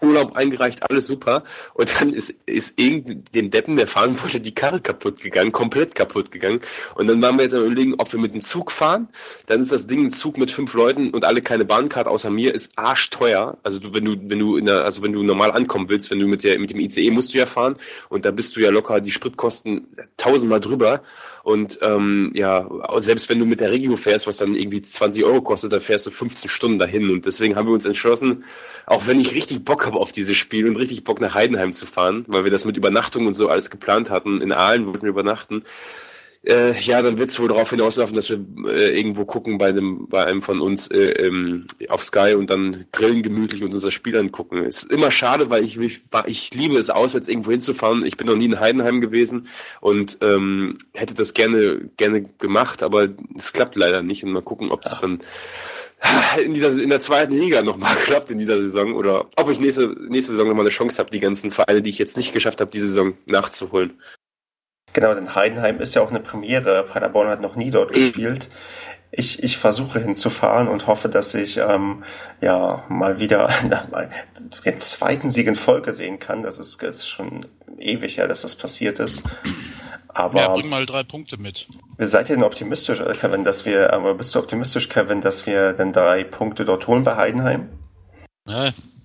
Urlaub eingereicht, alles super. Und dann ist, ist irgend dem Deppen, der fahren wollte, die Karre kaputt gegangen, komplett kaputt gegangen. Und dann waren wir jetzt am überlegen, ob wir mit dem Zug fahren. Dann ist das Ding ein Zug mit fünf Leuten und alle keine Bahncard außer mir, ist arschteuer. Also du, wenn du, wenn du in der, also wenn du normal ankommen willst, wenn du mit der, mit dem ICE musst du ja fahren und da bist du ja locker die Spritkosten tausendmal drüber. Und ähm, ja, selbst wenn du mit der Regio fährst, was dann irgendwie 20 Euro kostet, da fährst du 15 Stunden dahin. Und deswegen haben wir uns entschlossen, auch wenn ich richtig Bock habe auf dieses Spiel und richtig Bock nach Heidenheim zu fahren, weil wir das mit Übernachtung und so alles geplant hatten. In Aalen wollten wir übernachten. Äh, ja, dann wird es wohl darauf hinauslaufen, dass wir äh, irgendwo gucken bei einem, bei einem von uns äh, ähm, auf Sky und dann grillen gemütlich und unser Spiel angucken. Ist immer schade, weil ich, ich, ich liebe es auswärts irgendwo hinzufahren. Ich bin noch nie in Heidenheim gewesen und ähm, hätte das gerne gerne gemacht, aber es klappt leider nicht. Und mal gucken, ob das dann in dieser in der zweiten Liga nochmal klappt in dieser Saison oder ob ich nächste nächste Saison nochmal eine Chance habe, die ganzen Vereine, die ich jetzt nicht geschafft habe, diese Saison nachzuholen. Genau, denn Heidenheim ist ja auch eine Premiere. Paderborn hat noch nie dort gespielt. Ich, ich versuche hinzufahren und hoffe, dass ich ähm, ja mal wieder den zweiten Sieg in Folge sehen kann. Das ist, ist schon ewig ja, dass das passiert ist. Aber ja, bring mal drei Punkte mit. Seid ihr denn optimistisch, äh, Kevin, dass wir, aber bist du optimistisch, Kevin, dass wir denn drei Punkte dort holen bei Heidenheim?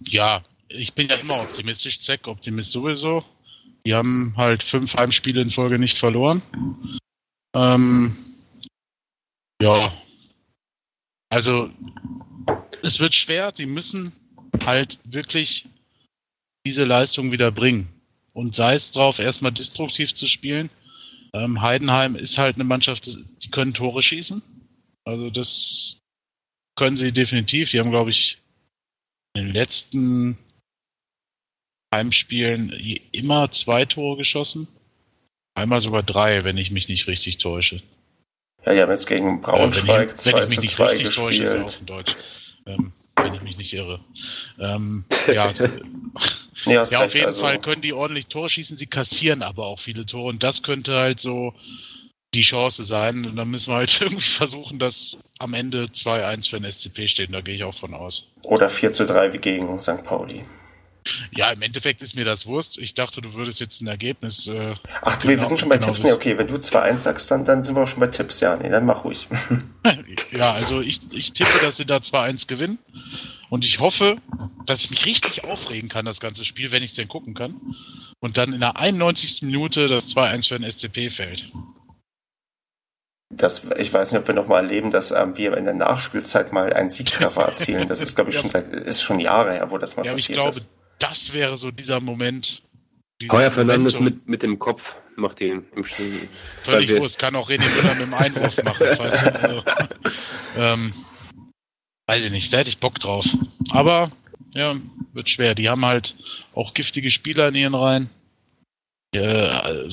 Ja, ich bin ja immer optimistisch, Zweckoptimist sowieso. Die haben halt fünf Heimspiele in Folge nicht verloren. Ähm, ja. Also, es wird schwer. Die müssen halt wirklich diese Leistung wieder bringen. Und sei es drauf, erstmal destruktiv zu spielen. Ähm, Heidenheim ist halt eine Mannschaft, die können Tore schießen. Also das können sie definitiv. Die haben, glaube ich, in den letzten Heimspielen immer zwei Tore geschossen. Einmal sogar drei, wenn ich mich nicht richtig täusche. Ja, ja, jetzt gegen Braunschweig äh, wenn ich, wenn ich mich nicht richtig gespielt. täusche, ist ja auch in Deutsch. Ähm, wenn ich mich nicht irre. Ähm, ja, ja, auf recht, jeden also. Fall können die ordentlich Tore schießen, sie kassieren aber auch viele Tore und das könnte halt so die Chance sein. Und dann müssen wir halt irgendwie versuchen, dass am Ende 2-1 für den SCP steht. Da gehe ich auch von aus. Oder 4 zu 3 wie gegen St. Pauli. Ja, im Endeffekt ist mir das Wurst. Ich dachte, du würdest jetzt ein Ergebnis. Äh, Ach du, genau, wir sind schon bei genau Tipps. Nee, okay, wenn du 2-1 sagst, dann, dann sind wir auch schon bei Tipps. Ja, nee, dann mach ruhig. ja, also ich, ich tippe, dass sie da 2-1 gewinnen. Und ich hoffe, dass ich mich richtig aufregen kann, das ganze Spiel, wenn ich es denn gucken kann. Und dann in der 91. Minute das 2-1 für den SCP fällt. Das, ich weiß nicht, ob wir nochmal erleben, dass ähm, wir in der Nachspielzeit mal einen Siegtreffer erzielen. Das ist, glaube ich, schon seit, ist schon Jahre her, wo das mal ja, passiert ich glaube, ist das wäre so dieser Moment. Heuer Fernandes mit, mit dem Kopf macht ihn im Stimmen. Völlig wurscht, kann auch René Müller mit dem Einwurf machen. weißt du? also, ähm, weiß ich nicht, da hätte ich Bock drauf. Aber ja, wird schwer. Die haben halt auch giftige Spieler in ihren Reihen. Äh,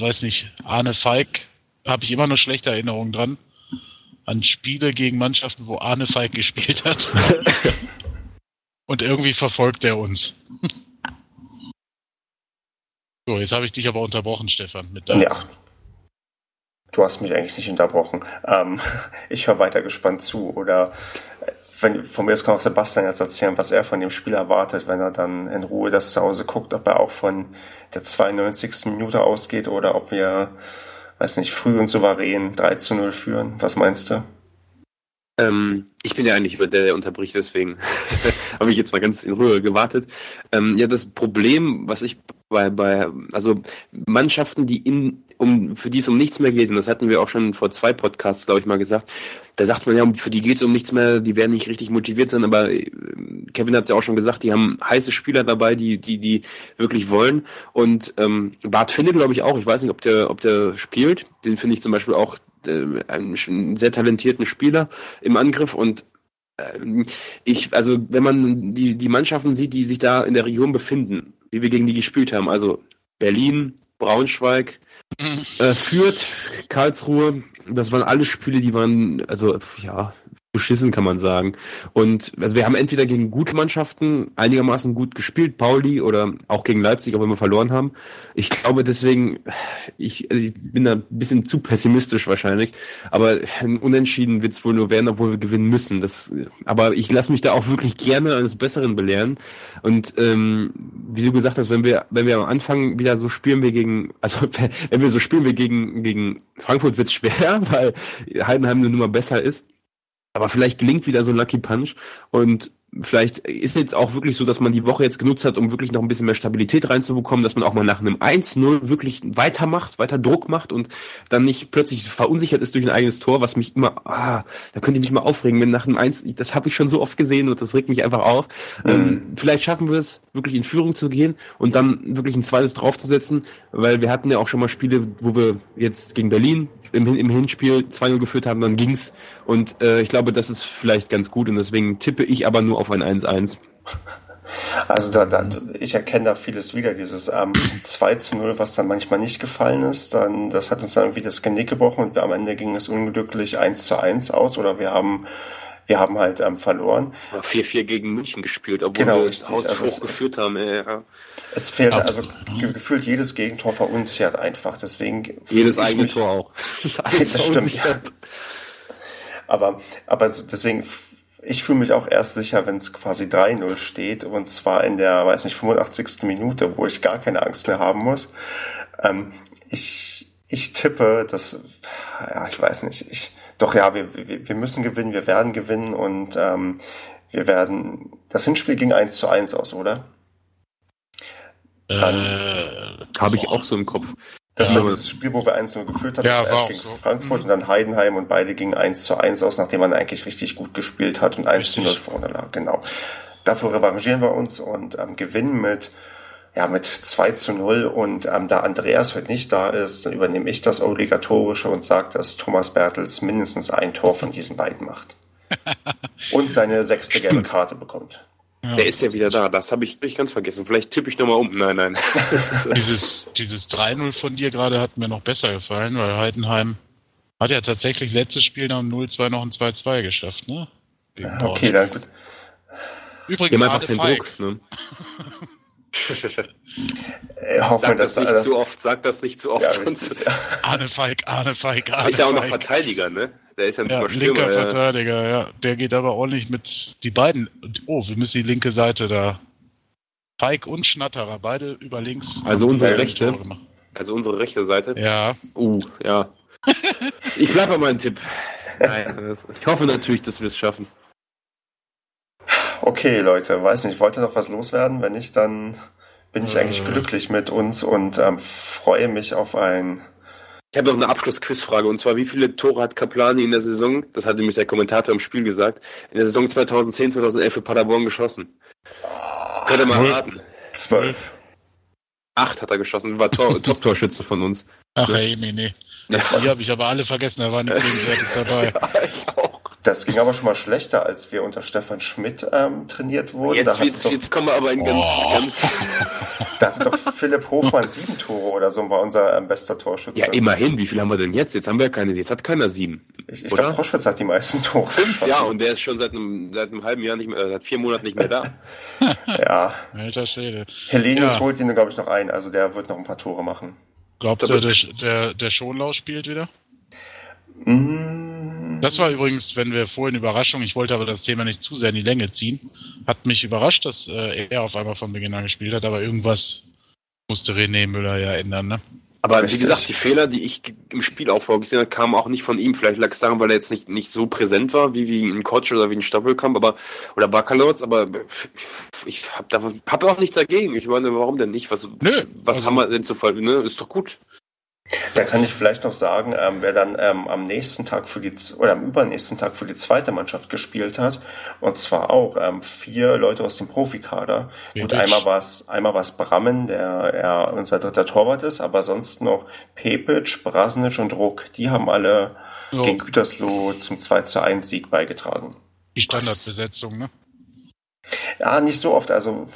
weiß nicht, Arne Feig habe ich immer nur schlechte Erinnerungen dran. An Spiele gegen Mannschaften, wo Arne Feig gespielt hat. Und irgendwie verfolgt er uns. So, jetzt habe ich dich aber unterbrochen, Stefan. Mit ja. Du hast mich eigentlich nicht unterbrochen. Ähm, ich höre weiter gespannt zu. Oder wenn, von mir aus kann auch Sebastian jetzt erzählen, was er von dem Spiel erwartet, wenn er dann in Ruhe das zu Hause guckt, ob er auch von der 92. Minute ausgeht oder ob wir weiß nicht, früh und souverän 3 zu 0 führen. Was meinst du? Ähm, ich bin ja eigentlich der, der unterbricht, deswegen habe ich jetzt mal ganz in Ruhe gewartet. Ähm, ja, das Problem, was ich bei, bei, also Mannschaften, die in, um, für die es um nichts mehr geht, und das hatten wir auch schon vor zwei Podcasts, glaube ich, mal gesagt, da sagt man ja, für die geht es um nichts mehr, die werden nicht richtig motiviert sein, aber äh, Kevin hat es ja auch schon gesagt, die haben heiße Spieler dabei, die, die, die wirklich wollen. Und ähm, Bart Finne, glaube ich, auch, ich weiß nicht, ob der, ob der spielt, den finde ich zum Beispiel auch äh, einen sehr talentierten Spieler im Angriff und ähm, ich, also wenn man die, die Mannschaften sieht, die sich da in der Region befinden, wie wir gegen die gespielt haben, also Berlin, Braunschweig, Mhm. äh, Fürth, Karlsruhe, das waren alle Spiele, die waren, also ja, beschissen kann man sagen. Und also wir haben entweder gegen gute Mannschaften einigermaßen gut gespielt, Pauli oder auch gegen Leipzig, auch wenn wir verloren haben. Ich glaube deswegen, ich, also ich bin da ein bisschen zu pessimistisch wahrscheinlich, aber ein Unentschieden wird es wohl nur werden, obwohl wir gewinnen müssen. Das, aber ich lasse mich da auch wirklich gerne eines Besseren belehren. Und ähm, wie du gesagt hast, wenn wir, wenn wir am Anfang wieder so spielen wir gegen, also wenn wir so spielen wir gegen, gegen Frankfurt wird's schwer, weil Heidenheim eine Nummer besser ist. Aber vielleicht gelingt wieder so ein Lucky Punch und vielleicht ist jetzt auch wirklich so, dass man die Woche jetzt genutzt hat, um wirklich noch ein bisschen mehr Stabilität reinzubekommen, dass man auch mal nach einem 1-0 wirklich weitermacht, weiter Druck macht und dann nicht plötzlich verunsichert ist durch ein eigenes Tor, was mich immer, ah, da könnte ich mich mal aufregen, wenn nach einem 1, das habe ich schon so oft gesehen und das regt mich einfach auf. Ähm, vielleicht schaffen wir es, wirklich in Führung zu gehen und dann wirklich ein zweites draufzusetzen, weil wir hatten ja auch schon mal Spiele, wo wir jetzt gegen Berlin im, im Hinspiel 2-0 geführt haben, dann ging's und äh, ich glaube, das ist vielleicht ganz gut und deswegen tippe ich aber nur auf ein 1-1. Also da, da, ich erkenne da vieles wieder, dieses ähm, 2 zu 0, was dann manchmal nicht gefallen ist, dann, das hat uns dann irgendwie das Genick gebrochen und wir, am Ende ging es unglücklich 1 zu 1 aus oder wir haben, wir haben halt ähm, verloren. 4-4 gegen München gespielt, obwohl Genau, wir richtig. Haus Also geführt haben. äh, Ja. Es fehlt also ge gefühlt jedes Gegentor verunsichert einfach, deswegen Jedes eigene mich- Tor auch. Das, Das stimmt, verunsichert. Aber, aber deswegen, ich fühle mich auch erst sicher, wenn es quasi 3-0 steht und zwar in der, weiß nicht, 85. Minute, wo ich gar keine Angst mehr haben muss. Ähm, ich, ich tippe, dass, ja, ich weiß nicht, ich, doch ja, wir, wir, wir müssen gewinnen, wir werden gewinnen und ähm, wir werden, das Hinspiel ging 1 zu 1 aus, oder? Äh, Habe ich auch so im Kopf. Das Ja. war das Spiel, wo wir 1-0 geführt haben. Ja, das war erst auch gegen so. Frankfurt Mhm. und dann Heidenheim und beide gingen 1 zu 1 aus, nachdem man eigentlich richtig gut gespielt hat und 1 zu 0 Richtig. vorne lag. Genau. Dafür revanchieren wir uns und ähm, gewinnen mit, ja, mit 2 zu 0. Und ähm, da Andreas heute nicht da ist, dann übernehme ich das Obligatorische und sage, dass Thomas Bertels mindestens ein Tor von diesen beiden macht. und seine sechste gelbe Karte bekommt. Der ist ja wieder da. Das habe ich, hab ich ganz vergessen. Vielleicht tippe ich nochmal um. Nein, nein. dieses, dieses 3-0 von dir gerade hat mir noch besser gefallen, weil Heidenheim hat ja tatsächlich letztes Spiel nach dem 0-2 noch ein 2-2 geschafft, ne? Gegen Okay. Die Übrigens, einfach Arne Feig. Druck. Ne? Äh, hoffen wir, Sag dass das nicht äh, zu oft. Sag das nicht zu oft. ja, sonst richtig, ja. Arne Feig, Arne Feig, Arne ist ja auch noch. Verteidiger, ne? Der ist ja nicht Ja, mal linker Stürmer. Ja. Verteidiger, ja. Der geht aber ordentlich mit die beiden. Oh, wir müssen die linke Seite da. Feig und Schnatterer, beide über links. Also unsere rechte. Also unsere rechte Seite. Ja, Uh, ja. ich bleibe bei meinem Tipp. Nein, das, ich hoffe natürlich, dass wir es schaffen. Okay, Leute, weiß nicht, wollt ihr noch was loswerden? Wenn nicht, dann bin ich eigentlich glücklich mit uns und ähm, freue mich auf ein. Ich habe noch eine Abschlussquizfrage und zwar, wie viele Tore hat Kaplani in der Saison, das hat nämlich der Kommentator im Spiel gesagt, in der Saison 2010, 2011 für Paderborn geschossen? Könnt ihr mal raten. Zwölf. Acht hat er geschossen, war Tor, Top-Torschütze von uns. ach ey, nee, nee. Das Die habe ich aber alle vergessen, da war nichts Sehenswertes dabei. ich auch. Das ging aber schon mal schlechter, als wir unter Stefan Schmidt ähm, trainiert wurden. Jetzt, jetzt, doch, jetzt kommen wir aber in ganz, Oh. ganz. da hatte doch Philipp Hofmann sieben Tore oder so und war unser ähm, bester Torschütze. Ja, immerhin, wie viel haben wir denn jetzt? Jetzt haben wir ja keine, jetzt hat keiner sieben. ich ich glaube, Proschwitz hat die meisten Tore. Fünf, ja, und der ist schon seit einem, seit einem halben Jahr nicht mehr, äh, seit vier Monaten nicht mehr da. ja. Alter Schwede. Helenius Ja. holt ihn, glaube ich, noch ein. Also der wird noch ein paar Tore machen. Glaubt ihr, der, der, der Schonlau spielt wieder? Mm, Das war übrigens, wenn wir vorhin Überraschung, ich wollte aber das Thema nicht zu sehr in die Länge ziehen, hat mich überrascht, dass äh, er auf einmal von Beginn an gespielt hat, aber irgendwas musste René Müller ja ändern, ne? Aber Richtig. wie gesagt, die Fehler, die ich im Spiel auch vorgesehen habe, kamen auch nicht von ihm. Vielleicht lag es daran, weil er jetzt nicht, nicht so präsent war, wie, wie ein Coach oder wie ein Stoppelkamp, aber, oder Baccalords, aber ich hab da, hab auch nichts dagegen. Ich meine, warum denn nicht? Was, Nö, was also- haben wir denn zu ver, ne? Ist doch gut. Da kann ich vielleicht noch sagen, ähm, wer dann ähm, am nächsten Tag für die oder am übernächsten Tag für die zweite Mannschaft gespielt hat, und zwar auch ähm, vier Leute aus dem Profikader. Gut, Bebic. einmal war es einmal war es Brammen, der er unser dritter Torwart ist, aber sonst noch Pepic, Brasnic und Ruck. Die haben alle Ja. gegen Gütersloh zum 2 zu 1 Sieg beigetragen. Die Standardbesetzung, ne? Ja, nicht so oft. Also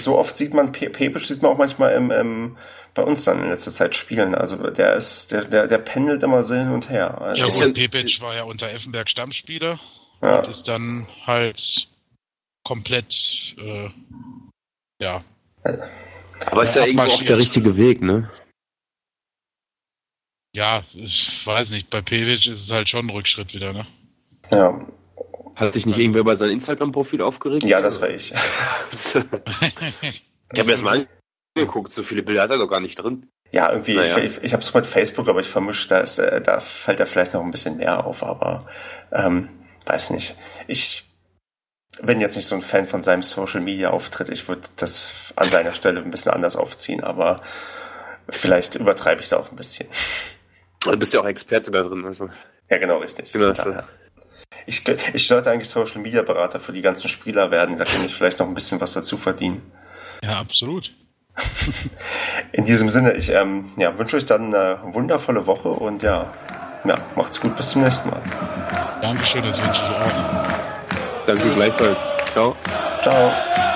so oft sieht man Pe Pepic sieht man auch manchmal im, im bei uns dann in letzter Zeit spielen. Also der ist, der, der, der pendelt immer so hin und her. Also, Ja gut, ja- Pepic war ja unter Effenberg Stammspieler ja. und ist dann halt komplett, äh, ja, Aber ist Ja, ja irgendwo auch der richtige Weg, ne? ja, ich weiß nicht, bei Pevic ist es halt schon ein Rückschritt wieder, ne? ja. Hat sich nicht irgendwer bei seinem Instagram-Profil aufgeregt? Ja, das war ich. ich habe mir das mal angeguckt, so viele Bilder hat er doch gar nicht drin. Ja, irgendwie, Naja. ich, ich, ich habe es mit Facebook, aber ich vermischt, da, ist, äh, da fällt er vielleicht noch ein bisschen mehr auf, aber ähm, weiß nicht. Ich bin jetzt nicht so ein Fan von seinem Social Media Auftritt. Ich würde das an seiner Stelle ein bisschen anders aufziehen, aber vielleicht übertreibe ich da auch ein bisschen. Du bist ja auch Experte da drin. Also. Ja, genau, richtig. Genau. Ich, ich sollte eigentlich Social Media Berater für die ganzen Spieler werden. Da kann ich vielleicht noch ein bisschen was dazu verdienen. Ja, absolut. In diesem Sinne, ich ähm, ja, wünsche euch dann eine wundervolle Woche und ja, ja, macht's gut, bis zum nächsten Mal. Dankeschön, das wünsche ich auch. Danke gleichfalls. Ciao. Ciao.